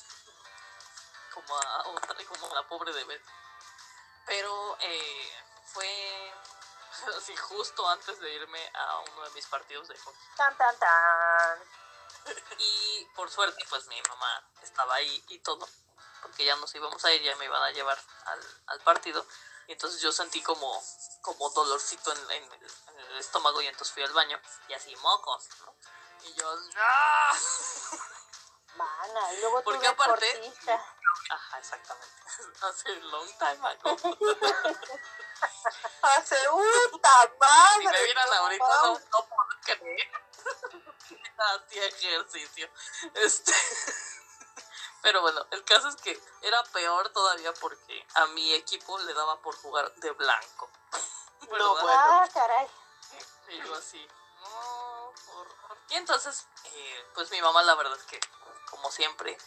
como a otra, como a la pobre de Betty. Pero eh, fue [laughs] así justo antes de irme a uno de mis partidos de hockey. tan tan tan. Y por suerte, pues mi mamá estaba ahí y todo, porque ya nos íbamos a ir, ya me iban a llevar al, al partido. Y entonces yo sentí como, como dolorcito en, en el, en el estómago y entonces fui al baño y así mocos, ¿no? Y yo, ¡no! [laughs] Mana, y luego Porque aparte- deportista. Ajá, exactamente. [laughs] Hace long time ago. [laughs] Hace puta madre. Si me vieran ahorita, no, no puedo creer. Hacía ejercicio. Este. Pero bueno, el caso es que era peor todavía porque a mi equipo le daba por jugar de blanco. [laughs] Bueno. Ah, caray. Y yo así, no, horror. Y entonces, eh, pues mi mamá la verdad es que, como siempre,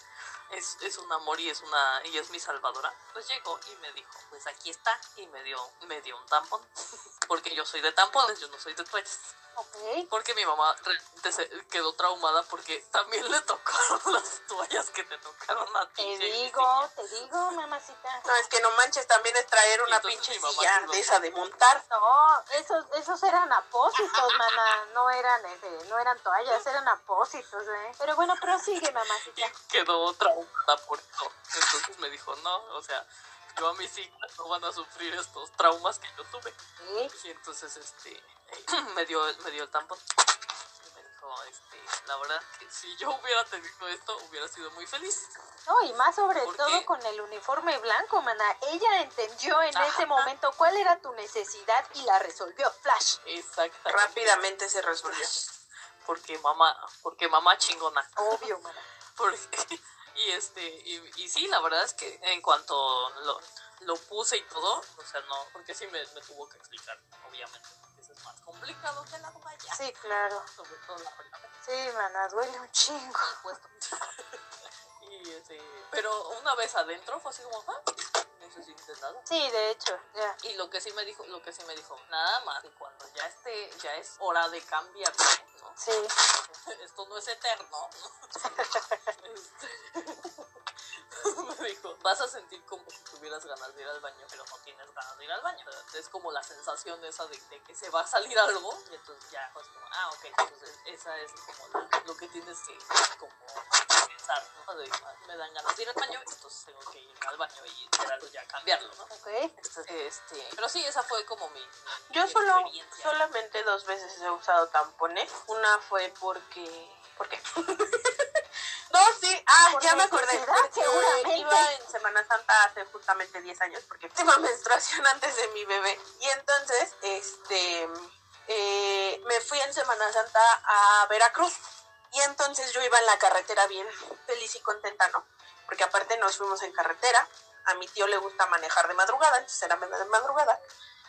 es, es un amor y es una y es mi salvadora. Pues llegó y me dijo, pues aquí está. Y me dio, me dio un tampón. [laughs] Porque yo soy de tampones, yo no soy de toallas. Porque mi mamá realmente se quedó traumada porque también le tocaron [laughs] las toallas que te tocaron a ti. Te digo, te digo, mamacita. No, es que no manches, también es traer una Entonces pinche mamá silla de esa de montar. No, esos, esos eran apósitos, mana. No eran, este, no eran toallas, eran apósitos, ¿eh? Pero bueno, prosigue, Y mamacita. quedó traumada por eso. Entonces me dijo, no, o sea, yo a mis hijas no van a sufrir estos traumas que yo tuve. Sí. Y entonces, este, [coughs] me dio, me dio el tampón. Y me dijo, este, la verdad que si yo hubiera tenido esto, hubiera sido muy feliz. No, y más sobre ¿Por todo con el uniforme blanco, mana. Ella entendió en Ajá. ese momento cuál era tu necesidad y la resolvió. Flash. Exactamente. Rápidamente se resolvió. Porque mamá, porque mamá chingona. Obvio, mana. [laughs] Porque- y este, y, y sí, la verdad es que en cuanto lo, lo puse y todo, o sea, no, porque sí me, me tuvo que explicar, obviamente, más complicado que la toalla. Sí, claro. Sobre todo la primera Sí, mana, duele un chingo. puesto. [laughs] y este, pero una vez adentro fue así como, ah, nada. Sí, de hecho, ya. Y lo que sí me dijo, lo que sí me dijo, nada más que cuando ya esté, ya es hora de cambiar, ¿no? Sí. [laughs] Esto no es eterno, ¿no? [laughs] Este, me [laughs] dijo, vas a sentir como si tuvieras ganas de ir al baño, pero no tienes ganas de ir al baño. Es como la sensación esa de, de que se va a salir algo, y entonces ya, pues como, ah, ok, entonces esa es como la- lo que tienes que como pensar, ¿no? De, ah, me dan ganas de ir al baño, entonces tengo que ir al baño y esperarlo ya cambiarlo, ¿no? Ok. Este, este, pero sí, esa fue como mi, mi- Yo solo, solamente dos veces he usado tampones. Una fue porque... ¿Por qué? [laughs] no, sí, ah, Por ya me acordé. Porque iba en Semana Santa hace justamente 10 años, porque [laughs] tuve menstruación antes de mi bebé. Y entonces, este, eh, me fui en Semana Santa a Veracruz. Y entonces yo iba en la carretera bien feliz y contenta, ¿no? Porque aparte nos fuimos en carretera. A mi tío le gusta manejar de madrugada, entonces era de madrugada.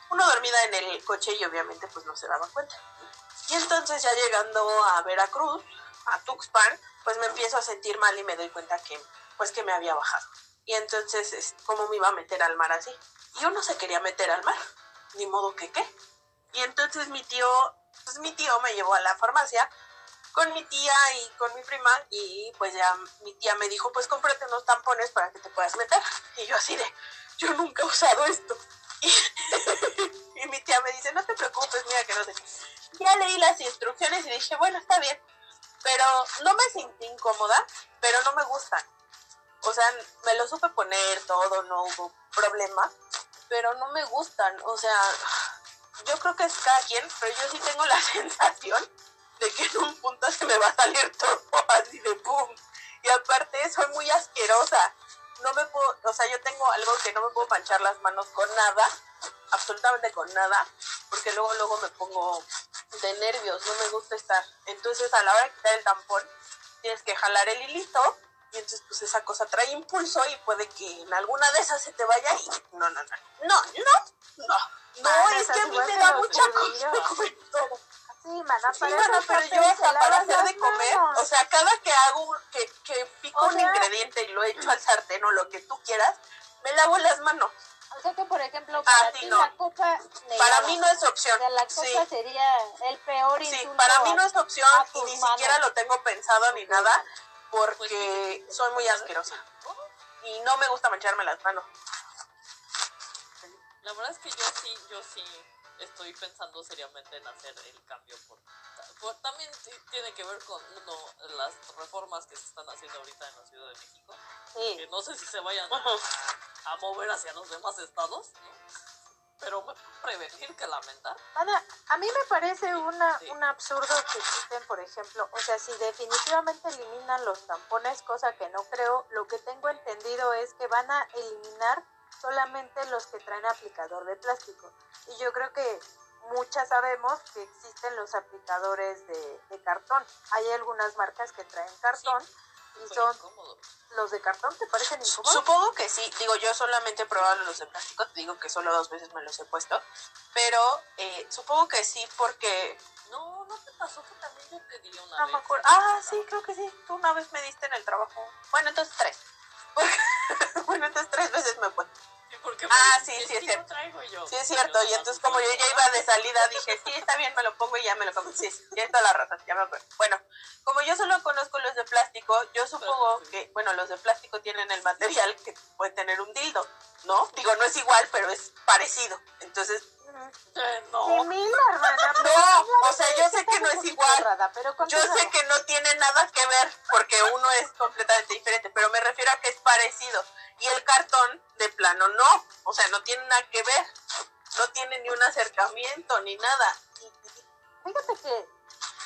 Uno dormida en el coche y obviamente pues no se daba cuenta. Y entonces ya llegando a Veracruz, a Tuxpan, pues me empiezo a sentir mal y me doy cuenta que pues que me había bajado. Y entonces, es, ¿cómo me iba a meter al mar así? Yo no se quería meter al mar, ni modo que qué. Y entonces mi tío, pues mi tío me llevó a la farmacia con mi tía y con mi prima y pues ya mi tía me dijo, pues cómprate unos tampones para que te puedas meter. Y yo así de, yo nunca he usado esto. [laughs] Y, y mi tía me dice, no te preocupes, mira que no sé. qué". Ya leí las instrucciones y dije, bueno, está bien. Pero no me sentí incómoda, pero no me gustan. O sea, me lo supe poner todo, no hubo problema, pero no me gustan. O sea, yo creo que es cada quien, pero yo sí tengo la [laughs] sensación de que en un punto se me va a salir todo así de pum. Y aparte soy muy asquerosa. No me puedo, o sea, yo tengo algo que no me puedo manchar las manos con nada, absolutamente con nada, porque luego luego me pongo de nervios, no me gusta estar. Entonces a la hora de quitar el tampón, tienes que jalar el hilito y entonces pues esa cosa trae impulso y puede que en alguna de esas se te vaya y no, no, no, no, no, no. No, Ah, es que a mí me da mucha cosa. [laughs] Sí, mana, Sí, para mana, pero yo hasta para hacer de comer, manos. o sea, cada que hago, que, que pico O un ingrediente y lo echo al sartén o lo que tú quieras, me lavo las manos. O sea que, por ejemplo, para ti ti no. la coca Para mí no es O opción. sea, la coca Sí, sería el peor sí, insulto. para mí no es opción y ni siquiera lo tengo pensado ni nada Pues porque sí. soy muy asquerosa y no me gusta mancharme las manos. La verdad es que yo sí, yo sí estoy pensando seriamente en hacer el cambio por, por- también tiene que ver con uno las reformas que se están haciendo ahorita en la Ciudad de México, que Sí. no sé si se vayan a, a mover hacia los demás estados, ¿no? pero prevenir que lamentar. Ana, a mí me parece una, Sí. un absurdo que quiten, por ejemplo, o sea, si definitivamente eliminan los tampones, cosa que no creo, lo que tengo entendido es que van a eliminar solamente los que traen aplicador de plástico. Y yo creo que muchas sabemos que existen los aplicadores de, de cartón. Hay algunas marcas que traen cartón y son incómodo. los de cartón, ¿te parecen incómodos? Supongo que sí, digo, yo solamente he probado los de plástico, te digo que solo dos veces me los he puesto, pero eh, supongo que sí porque No, no te pasó que también yo te di una No vez. me acuerdo. Ah, sí, creo que sí. Tú una vez me diste en el trabajo. Bueno, entonces tres. [laughs] bueno, entonces tres veces me fue. Sí, porque Ah, me sí, sí, es "Sí, cierto. lo traigo", yo, Sí, es "Yo cierto. Y entonces, como yo ya iba de salida, dije, sí, está bien, me lo pongo y ya me lo comí. Sí, tienes toda la razón, ya me acuerdo. Bueno, como yo solo conozco los de plástico, yo supongo que, bueno, los de plástico tienen el material que puede tener un dildo, ¿no? Digo, no es igual, pero es parecido. Entonces, Eh, no. Hermana. no, o sea, yo sé que no es igual. pero Yo sé que no tiene nada que ver porque uno es completamente diferente, pero me refiero a que es parecido. Y el cartón de plano no, o sea, no tiene nada que ver. No tiene ni un acercamiento ni nada. Fíjate que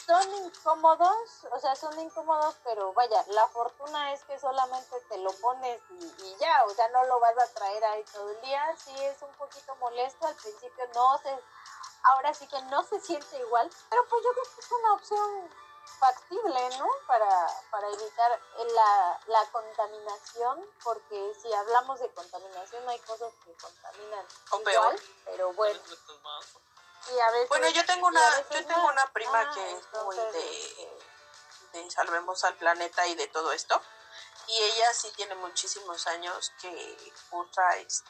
son incómodos, o sea, son incómodos, pero vaya, la fortuna es que solamente te lo pones y, y ya, o sea, no lo vas a traer ahí todo el día. Sí es un poquito molesto, al principio no se, ahora sí que no se [laughs] siente igual, pero pues yo creo que es una opción factible, ¿no? Para, para evitar la, la contaminación, porque si hablamos de contaminación, hay cosas que contaminan O igual, peor. pero bueno. Y a veces... Bueno, yo tengo una, yo tengo una prima Ah, que es muy de, de Salvemos al Planeta y de todo esto. Y ella sí tiene muchísimos años que usa este,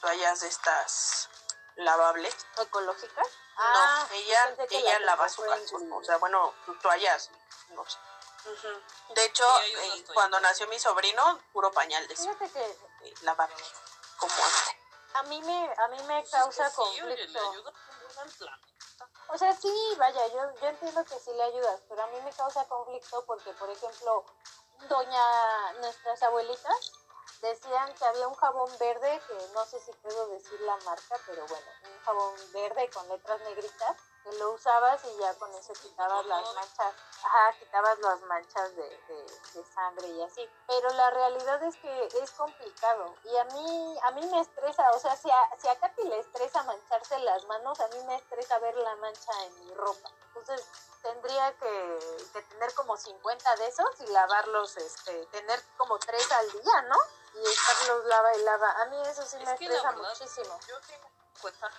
toallas de estas lavables. ¿Ecológicas? no, Ah, ella, ella lava su calzón, o sea, bueno, sus toallas, no sé. De hecho, eh, cuando nació mi sobrino, puro pañal de Fíjate que de lavable, como este. a mí me, a mí me Pues es causa conflicto. O sea, sí, vaya, yo, yo entiendo que sí le ayudas, pero a mí me causa conflicto porque, por ejemplo, doña, nuestras abuelitas decían que había un jabón verde, que no sé si puedo decir la marca, pero bueno, un jabón verde con letras negritas, que lo usabas y ya con eso quitabas las manchas, ajá, quitabas las manchas de, de, de sangre y así. Pero la realidad es que es complicado y a mí, a mí me estresa, o sea, si a, si a Katy le estresa mancharse las manos, a mí me estresa ver la mancha en mi ropa. Entonces tendría que, que tener como 50 de esos y lavarlos, este, tener como tres al día, ¿no? Y estarlos lava y lava. A mí eso sí me Es la estresa verdad, muchísimo. yo tengo en cuenta,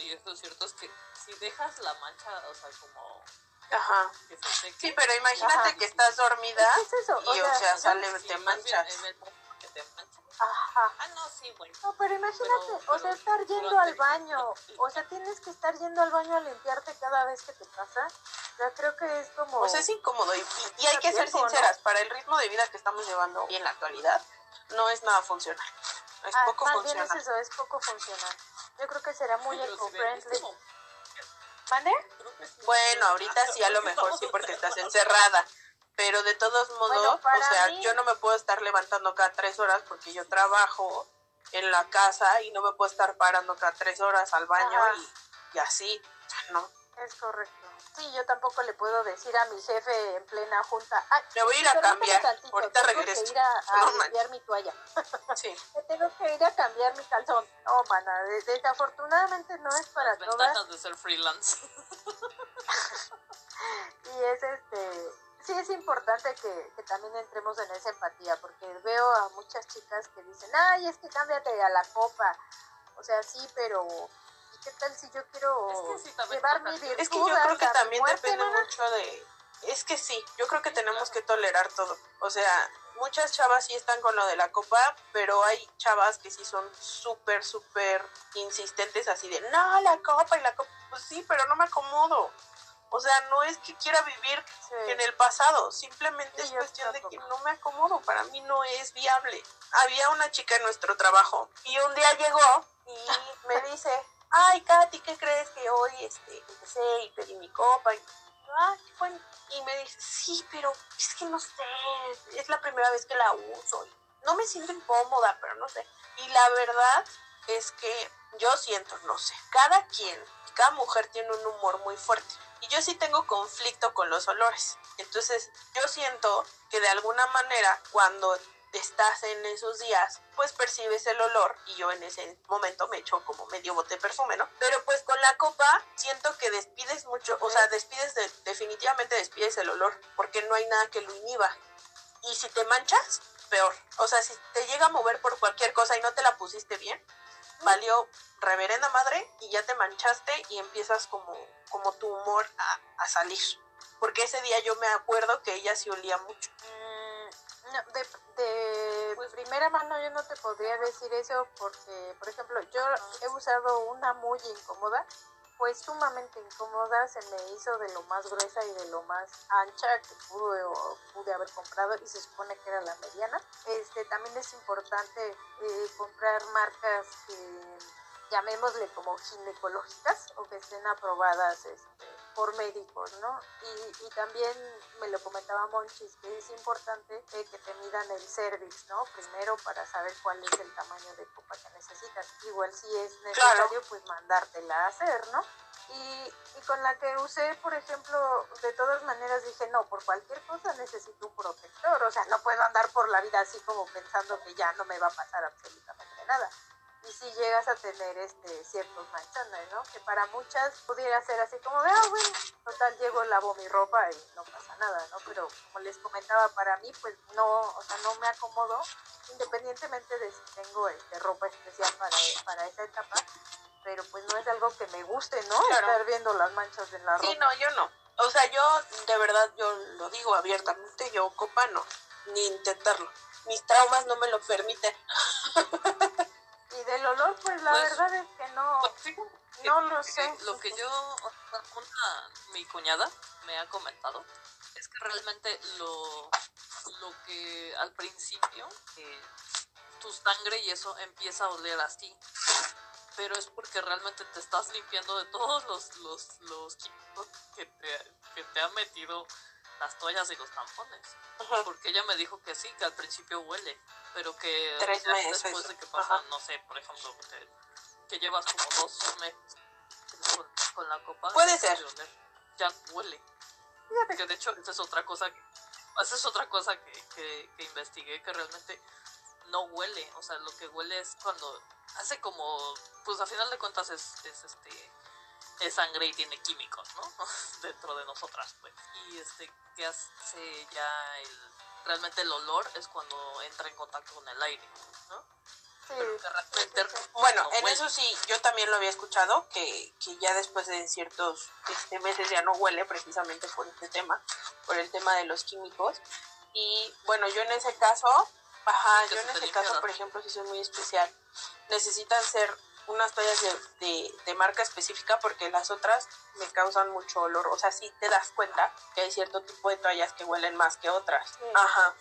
y esto es cierto, es que si dejas la mancha, o sea, como Ajá. que se seque. Sí, pero imagínate Ajá. que estás dormida Es que es eso, y, o sea, sale, sí, te manchas. que manchas. Ajá. Ah, no, sí, bueno. No, pero imagínate, Pero- o sea, pero estar yendo al baño, [laughs] o sea, tienes que estar yendo al baño a limpiarte cada vez que te pasa. O sea, creo que es como... O sea, es incómodo y, y- y hay que ser Tiempo, ¿no? sinceras, para el ritmo de vida que estamos llevando hoy en la actualidad, no es nada funcional. Es Ah, poco más bien funcional. es eso, es poco funcional. Yo creo que será muy eco-friendly. ¿Mande? Bueno, ahorita sí, a lo mejor sí, porque estás encerrada. Pero de todos modos, Bueno, o sea, mí- yo no me puedo estar levantando cada tres horas porque yo trabajo en la casa y no me puedo estar parando cada tres horas al baño y, y así. O sea, no. Es correcto. Sí, yo tampoco le puedo decir a mi jefe en plena junta. Ay, Me voy a ir a cambiar. tantito, Ahorita tengo regreso. que ir a, a No manches. limpiar mi toalla. [laughs] Sí. Me tengo que ir a cambiar mi calzón. No, mana, de- desafortunadamente no es para Las todas. ventajas de ser freelance. [laughs] Y es este, sí es importante que, que también entremos en esa empatía, porque veo a muchas chicas que dicen, ay, es que cámbiate a la copa. O sea, sí, pero ¿y qué tal si yo quiero Es que sí, es que yo creo que también muerte, depende mucho de... Es que sí, yo creo que tenemos que tolerar todo. O sea, muchas chavas sí están con lo de la copa, pero hay chavas que sí son súper, súper insistentes así de, no, la copa y la copa. Pues sí, pero no me acomodo. O sea, no es que quiera vivir Sí. en el pasado, simplemente Sí, es cuestión de que no me acomodo, para mí no es viable. Había una chica en nuestro trabajo y un día llegó y me dice, ay Katy, ¿qué crees que hoy este, empecé y pedí mi copa? Y, ah, y me dice, sí, pero es que no sé, es la primera vez que la uso. No me siento incómoda, pero no sé. Y la verdad es que yo siento, no sé, cada quien, cada mujer tiene un humor muy fuerte. Y yo sí tengo conflicto con los olores. Entonces, yo siento que de alguna manera, cuando estás en esos días, pues percibes el olor y yo en ese momento me echo como medio bote de perfume, ¿no? Pero pues con la copa siento que despides mucho, o sea, despides, de- definitivamente despides el olor, porque no hay nada que lo inhiba. Y si te manchas, peor. O sea, si te llega a mover por cualquier cosa y no te la pusiste bien, valió reverenda madre y ya te manchaste y empiezas como, como tu humor a, a salir. Porque ese día yo me acuerdo que ella sí olía mucho. No, de, primera mano yo no te podría decir eso porque, por ejemplo, yo he usado una muy incómoda, pues sumamente incómoda, se me hizo de lo más gruesa y de lo más ancha que pude, o pude haber comprado y se supone que era la mediana. Este, también es importante eh, comprar marcas que llamémosle como ginecológicas o que estén aprobadas este, por médicos, ¿no? Y, y también me lo comentaba Monchis que es importante eh, que te midan el cervix, ¿no? Primero para saber cuál es el tamaño de copa que necesitas. Igual si es necesario, pues mandártela a hacer, ¿no? Y, y con la que usé, por ejemplo, de todas maneras dije, no, por cualquier cosa necesito un protector, o sea, no puedo andar por la vida así como pensando que ya no me va a pasar absolutamente nada y si llegas a tener este ciertos manchones, ¿no? Que para muchas pudiera ser así como de, ah, bueno, total llego, lavo mi ropa y no pasa nada, ¿no? Pero como les comentaba, para mí, pues no, o sea, no me acomodo, independientemente de si tengo este ropa especial para, para esa etapa, pero pues no es algo que me guste, ¿no? Claro. Estar viendo las manchas en la ropa. Sí, no, yo no. O sea, yo de verdad, yo lo digo abiertamente, yo copa no, ni intentarlo. Mis traumas no me lo permiten. [laughs] Y del olor, pues la Pues, verdad es que no, Pues, que- no lo sé. Lo que yo, una, mi cuñada me ha comentado es que realmente lo, lo que al principio eh, tu sangre y eso empieza a oler así. Pero es porque realmente te estás limpiando de todos los, los, los químicos que te, que te han metido las toallas y los tampones. Ajá. Porque ella me dijo que sí, que al principio huele, pero que Tres meses. después de que pasa, Ajá. no sé, por ejemplo, que, que llevas como dos meses con, con la copa. Puede ser. Ya huele. Fíjate Que de hecho, esa es otra cosa que, esa es otra cosa que, que, que investigué, que realmente no huele. O sea, lo que huele es cuando hace como, pues a final de cuentas es, es este es sangre y tiene químicos, ¿no? [laughs] Dentro de nosotras, pues. Y este, que hace ya el, realmente el olor es cuando entra en contacto con el aire, ¿no? Sí, Bueno, no en huele. eso sí, yo también lo había escuchado, que, que ya después de ciertos este, meses ya no huele precisamente por este tema, por el tema de los químicos. Y bueno, yo en ese caso, ajá, yo en ese caso, por ejemplo, sí soy muy especial. Necesitan ser unas toallas de, de, de marca específica porque las otras me causan mucho olor. O sea, sí te das cuenta que hay cierto tipo de toallas que huelen más que otras. Sí. Ajá,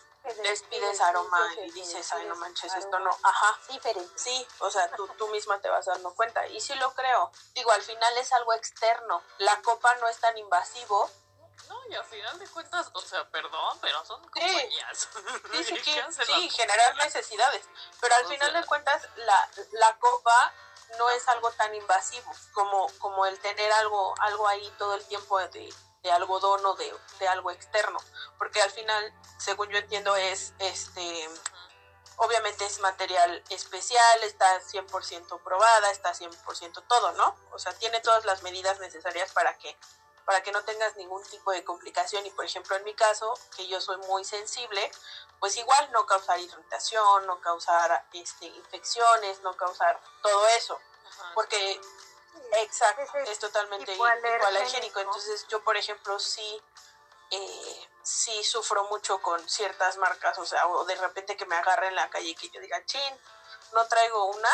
les de- pides aroma y dices, ay, no manches, esto no. Ajá, Diferente. Sí, o sea, tú, tú misma te vas dando cuenta. Y sí lo creo. Digo, al final es algo externo. La copa no es tan invasivo. No, y al final de cuentas, o sea, perdón, pero son compañías. [laughs] Sí, sí, ¿Qué que- hacen sí, las- generar necesidades. Pero al O final sea- de cuentas, la, la copa no es algo tan invasivo como, como el tener algo, algo ahí todo el tiempo de, de algodón o de, de algo externo. Porque al final, según yo entiendo, es este obviamente es material especial, está 100% probada, está 100% todo, ¿no? O sea, tiene todas las medidas necesarias para que para que no tengas ningún tipo de complicación y por ejemplo en mi caso, que yo soy muy sensible, pues igual no causar irritación, no causar este infecciones, no causar todo eso, Ajá. porque exacto, es es totalmente hipoalergénico, alergénico. entonces yo por ejemplo sí eh, sí sufro mucho con ciertas marcas, o sea, o de repente que me agarre en la calle y que yo diga, chin, no traigo una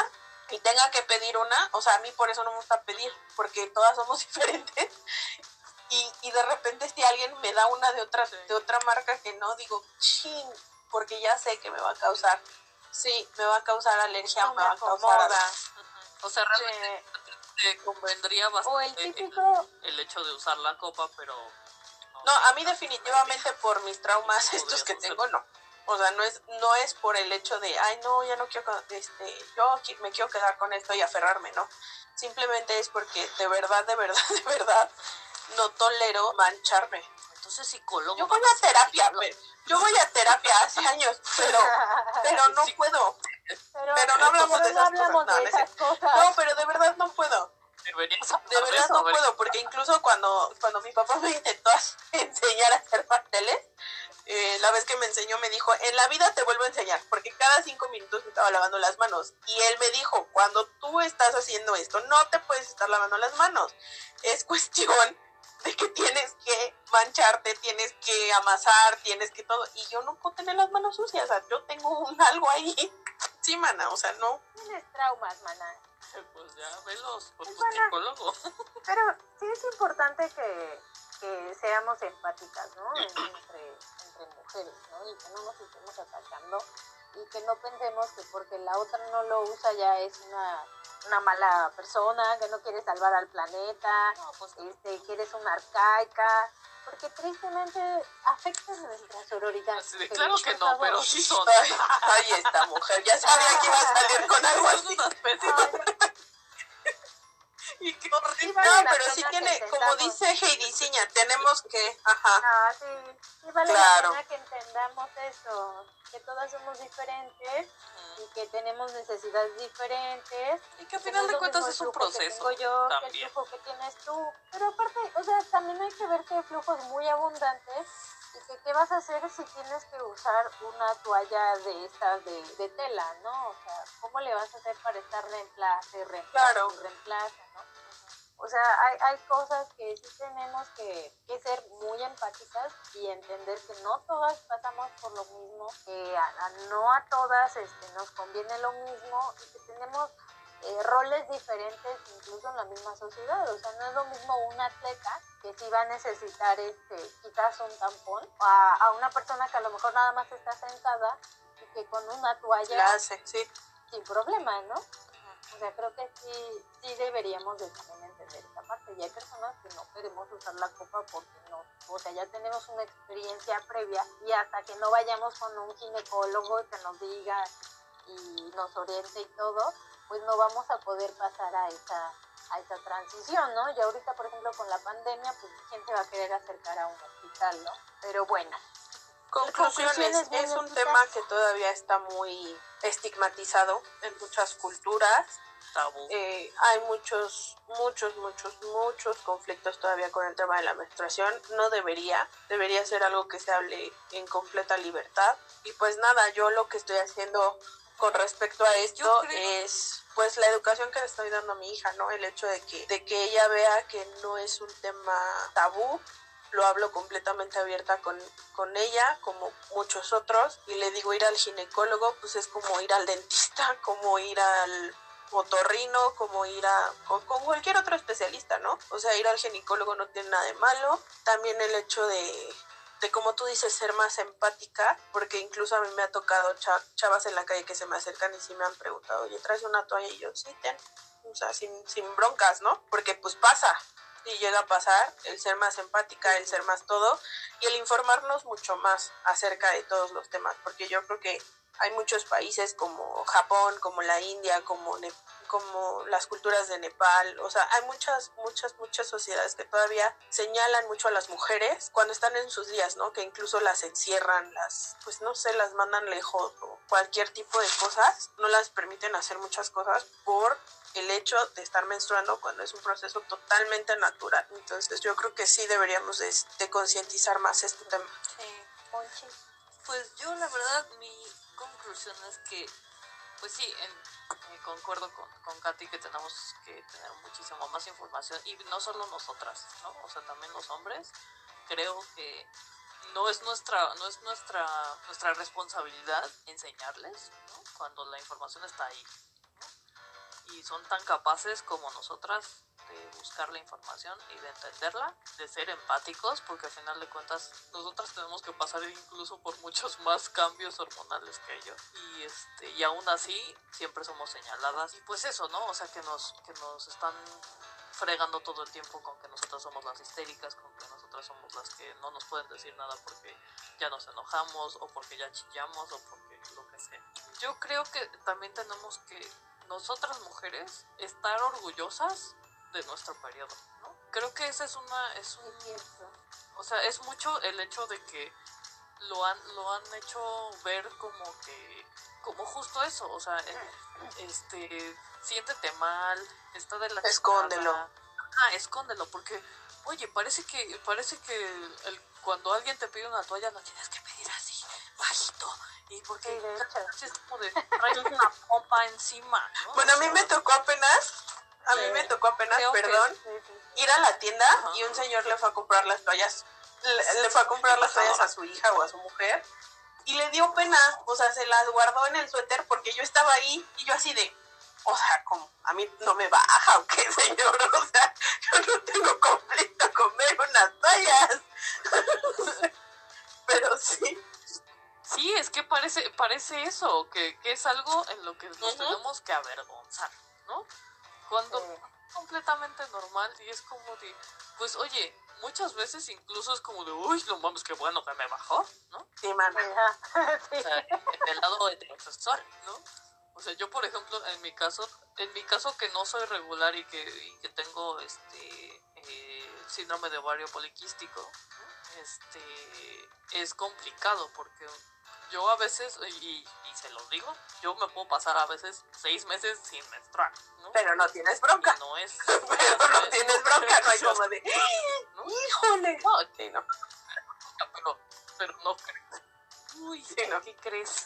y tenga que pedir una, o sea, a mí por eso no me gusta pedir, porque todas somos [laughs] diferentes. Y, y de repente si alguien me da una de otra, Sí. de otra marca que no, digo, chin, porque ya sé que me va a causar, sí, me va a causar alergia, No me me va a causar... acomoda. O sea, realmente te convendría O bastante el el, típico, el hecho de usar la copa, pero... No, a mí definitivamente por mis traumas estos que tengo, no. O sea, no es, no es por el hecho de, ay, no, ya no quiero, este, yo me quiero quedar con esto y aferrarme, ¿no? Simplemente es porque de verdad, de verdad, [laughs] de verdad, no tolero mancharme. Entonces psicólogo... Yo voy a terapia, pero- yo voy a terapia hace años, pero, [laughs] pero no puedo. pero, pero no hablamos de esas hablamos cosas, no, de no es esas cosas. No, pero de verdad no puedo. De verdad no puedo, porque incluso cuando, cuando mi papá me intentó [laughs] enseñar a hacer pasteles, eh, la vez que me enseñó me dijo, en la vida te vuelvo a enseñar, porque cada cinco minutos me estaba lavando las manos. Y él me dijo, cuando tú estás haciendo esto, no te puedes estar lavando las manos. Es [laughs] cuestión de que tienes que mancharte, tienes que amasar, tienes que todo. Y yo no puedo tener las manos sucias, o sea, yo tengo un algo ahí. [laughs] Sí, mana, o sea, no. Tienes traumas, mana. Pues ya, velos por tu Bueno. psicólogo. [laughs] Pero sí es importante que, que seamos empáticas, ¿no? En- Entre, entre mujeres, ¿no? Y que no nos estemos atacando y que no pensemos que porque la otra no lo usa ya es una, una mala persona, que no quiere salvar al planeta, No, pues este, que eres una arcaica, porque tristemente afecta nuestra sororidad. Pero, claro que no, favor, pero sí son. [laughs] Ay, esta mujer, ya sabía que iba a salir con algo así. Y qué horrible. Sí No, pero sí tiene, como dice Heidi Ciña, tenemos que, ajá, Ah, sí, sí vale Claro. la pena que entendamos eso, que todas somos diferentes y que tenemos necesidades diferentes. Y que al final de cuentas es un flujo que proceso. tengo yo, que el también. flujo que tienes tú. Pero aparte, o sea, también hay que ver que hay flujos muy abundantes que qué vas a hacer si tienes que usar una toalla de estas de, de tela, ¿no? O sea, ¿cómo le vas a hacer para estar reemplace, reemplace, Claro. reemplaza, ¿no? O sea, hay, hay cosas que sí tenemos que, que ser muy empáticas y entender que no todas pasamos por lo mismo, que a, a- no a todas este, nos conviene lo mismo y que tenemos eh, roles diferentes incluso en la misma sociedad. O sea, no es lo mismo un atleta que sí va a necesitar este, quizás un tampón a, a una persona que a lo mejor nada más está sentada y que con una toalla la hace, sí. sin problema, ¿no? O sea, creo que sí, sí deberíamos de también entender esa parte. Y hay personas que no queremos usar la copa porque no, o sea, ya tenemos una experiencia previa y hasta que no vayamos con un ginecólogo que nos diga y nos oriente y todo, pues no vamos a poder pasar a esa a esa transición, ¿no? Y ahorita, por ejemplo, con la pandemia, pues quién se va a querer acercar a un hospital, ¿no? Pero bueno, Conclusiones, es un tema que todavía está muy estigmatizado en muchas culturas. Tabú. Eh, hay muchos, muchos, muchos, muchos conflictos todavía con el tema de la menstruación. No debería, debería ser algo que se hable en completa libertad. Y pues nada, yo lo que estoy haciendo con respecto a esto es pues la educación que le estoy dando a mi hija, ¿no? El hecho de que, de que ella vea que no es un tema tabú, lo hablo completamente abierta con, con ella, como muchos otros, y le digo ir al ginecólogo, pues es como ir al dentista, [laughs] como ir al otorrino, como ir a con, con cualquier otro especialista, ¿no? O sea, ir al ginecólogo no tiene nada de malo. También el hecho de, de como tú dices, ser más empática, porque incluso a mí me ha tocado cha- chavas en la calle que se me acercan y sí me han preguntado, oye, ¿traes una toalla? Y yo, sí, ten. O sea, sin, sin broncas, ¿no? Porque pues pasa, y llega a pasar, el ser más empática, el ser más todo, y el informarnos mucho más acerca de todos los temas, porque yo creo que hay muchos países como Japón, como la India, como, Ne- como las culturas de Nepal, o sea, hay muchas, muchas, muchas sociedades que todavía señalan mucho a las mujeres cuando están en sus días, ¿no? Que incluso las encierran, las, pues no sé, las mandan lejos o cualquier tipo de cosas, no las permiten hacer muchas cosas por el hecho de estar menstruando cuando es un proceso totalmente natural. Entonces yo creo que sí deberíamos de, concientizar más este tema. Sí. Pues yo la verdad mi conclusión es que, pues sí, en- eh, concuerdo con, Katy que tenemos que tener muchísimo más información y no solo nosotras, ¿no? O sea, también los hombres. Creo que no es nuestra, no es nuestra, nuestra responsabilidad enseñarles. Cuando la información está ahí. Y son tan capaces como nosotras de buscar la información y de entenderla, de ser empáticos, porque al final de cuentas nosotras tenemos que pasar incluso por muchos [laughs] más cambios hormonales que ellos. Y este, y aún así siempre somos señaladas. Y pues eso, ¿no? O sea que nos, que nos están fregando todo el tiempo con que nosotras somos las histéricas, con que nosotras somos las que no nos pueden decir nada porque ya nos enojamos o porque ya chillamos o porque lo que sea. Yo creo que también tenemos que nosotras mujeres estar orgullosas de nuestro periodo, ¿no? Creo que esa es una es un o sea, es mucho el hecho de que lo han lo han hecho ver como que como justo eso, o sea, este siéntete mal, está de la Escóndelo. Ah, escóndelo porque oye, parece que parece que el, cuando alguien te pide una toalla no tienes que pedir así, bajito. Y porque Sí, de hecho. [laughs] es como de traes una pompa encima, ¿no? Bueno, a mí me tocó apenas A mí me tocó apenas, Creo perdón, ir a la tienda Ajá. y un señor le fue a comprar las toallas, le, le fue a comprar las toallas a su hija o a su mujer y le dio pena, o sea, se las guardó en el suéter porque yo estaba ahí y yo así de, o sea, como a mí no me baja o qué [laughs] señor, o sea, yo no tengo conflicto con ver unas toallas. [laughs] Pero sí, Sí, es que parece, parece eso, que, que es algo en lo que nos tenemos que avergonzar, ¿no? Cuando Sí. es completamente normal y es como de, pues oye, muchas veces incluso es como de, uy, no mames, qué bueno que me bajó, ¿no? sí. Ajá. Sí. O sea, en el lado heterosexual, ¿no? O sea, yo por ejemplo, en mi caso, en mi caso que no soy regular y que, y que tengo este eh, síndrome de ovario poliquístico, este es complicado porque yo a veces, y se los digo, yo me puedo pasar a veces seis meses sin menstruar, ¿no? Pero no tienes Y bronca. no es. [laughs] Pero no tienes bronca, no hay como de, [laughs] ¿no? híjole. No, Sí, no. pero, pero no crees. Uy, Sí, ¿no? ¿qué crees?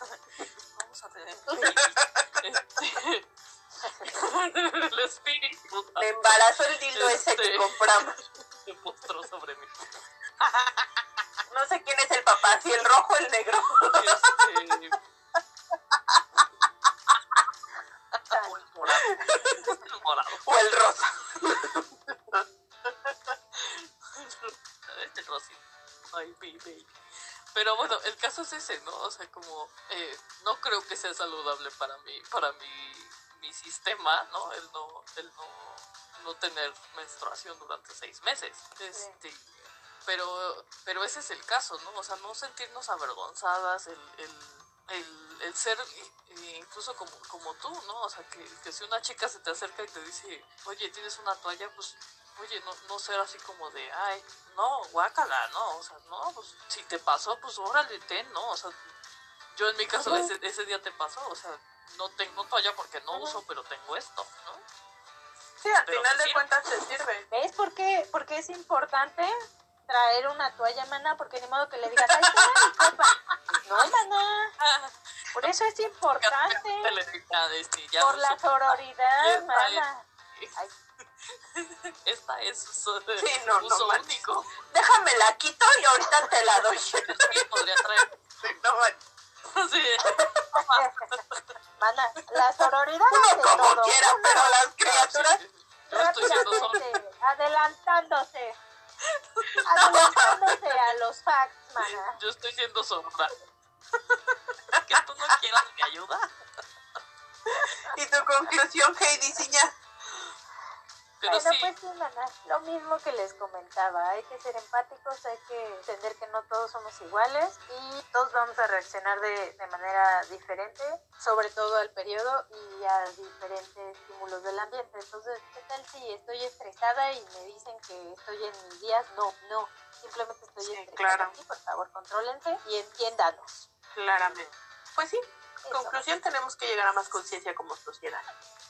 Vamos a tener. [laughs] Este, el espíritu Me embarazó el dildo ese que Este. compramos. se postró sobre mí. No sé quién es el papá, si el rojo o el negro. Este, morado. O el rosa. [laughs] El rosito. Ay, baby. Pero bueno, el caso es ese, ¿no? O sea, como eh, no creo que sea saludable para mí, para mi, mi sistema, ¿no? El no, el no, no tener menstruación durante seis meses. Este, pero, pero ese es el caso, ¿no? O sea, no sentirnos avergonzadas, el, el, el, el ser eh, incluso como, como tú, ¿no? O sea, que, que si una chica se te acerca y te dice, oye, ¿tienes una toalla? Pues, oye, no, no ser así como de, ay, no, guácala, ¿no? O sea, no, pues, si te pasó, pues, órale, ten, ¿no? O sea, yo en mi caso, ese, ese día te pasó, o sea, no tengo toalla porque no uso, pero tengo esto, ¿no? Sí, al Pero final de sí. cuentas te sirve. ¿Ves por qué, por qué es importante traer una toalla, mana? Porque ni modo que le digas, ay, toma mi copa. No, mana. Por eso es importante. Por uso- la sororidad, Esta mana. Esta es su Sí, no, no uso único. Déjame la quito y ahorita te la doy. Sí, podría traer. No. Sí. Mana, la sororidad Uno como todo. quiera, pero las criaturas. Yo estoy siendo solo. rápidamente, adelantándose. Adelantándose a los facts, mana. Yo estoy siendo sombra. [laughs] que tú no quieras mi ayuda. Y tu conclusión, Heidi Ciña. Pero bueno, sí, pues sí, mana, lo mismo que les comentaba, hay que ser empáticos, hay que entender que no todos somos iguales y todos vamos a reaccionar de, de manera diferente, sobre todo al periodo y a diferentes estímulos del ambiente. Entonces, ¿qué tal si estoy estresada y me dicen que estoy en mis días? No, no, simplemente estoy Sí, estresada. claro. Por favor, contrólense y entiéndanos. Claramente. Pues sí, Eso. conclusión, tenemos que llegar a más conciencia como sociedad.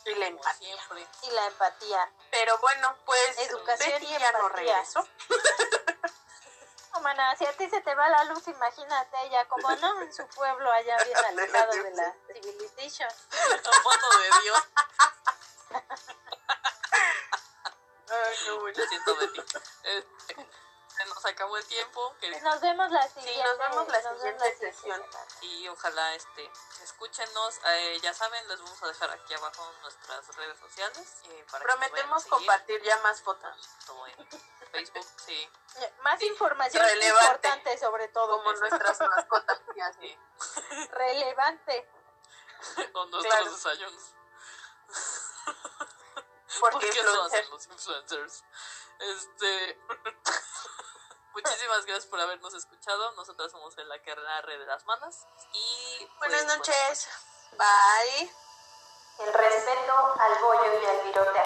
Y la empatía. siempre. Y la empatía. Pero bueno, pues Educación Betty y ya no empatía. regresó. [laughs] No, mana, si a ti se te va la luz, imagínate ella como no en su pueblo allá bien [laughs] alejado de la civilization. [laughs] Mano de Dios. Ay, no, bueno. Siento de ti. Este, nos acabó el tiempo. que- Nos vemos la siguiente. Sí, nos vemos la nos siguiente vemos la sesión. y ojalá este escúchenos eh, ya saben les vamos a dejar aquí abajo nuestras redes sociales eh, para Prometemos compartir ya más fotos. en Facebook sí Más información Relevante. importante sobre todo. Como nuestras [laughs] mascotas. y así. sí, Relevante. [laughs] con nuestros Claro. desayunos Porque eso influencer. hacen los influencers este muchísimas gracias por habernos escuchado nosotras somos en la carrera de las manas y pues, Buenas bueno, noches. Bye. El respeto al bollo y al virote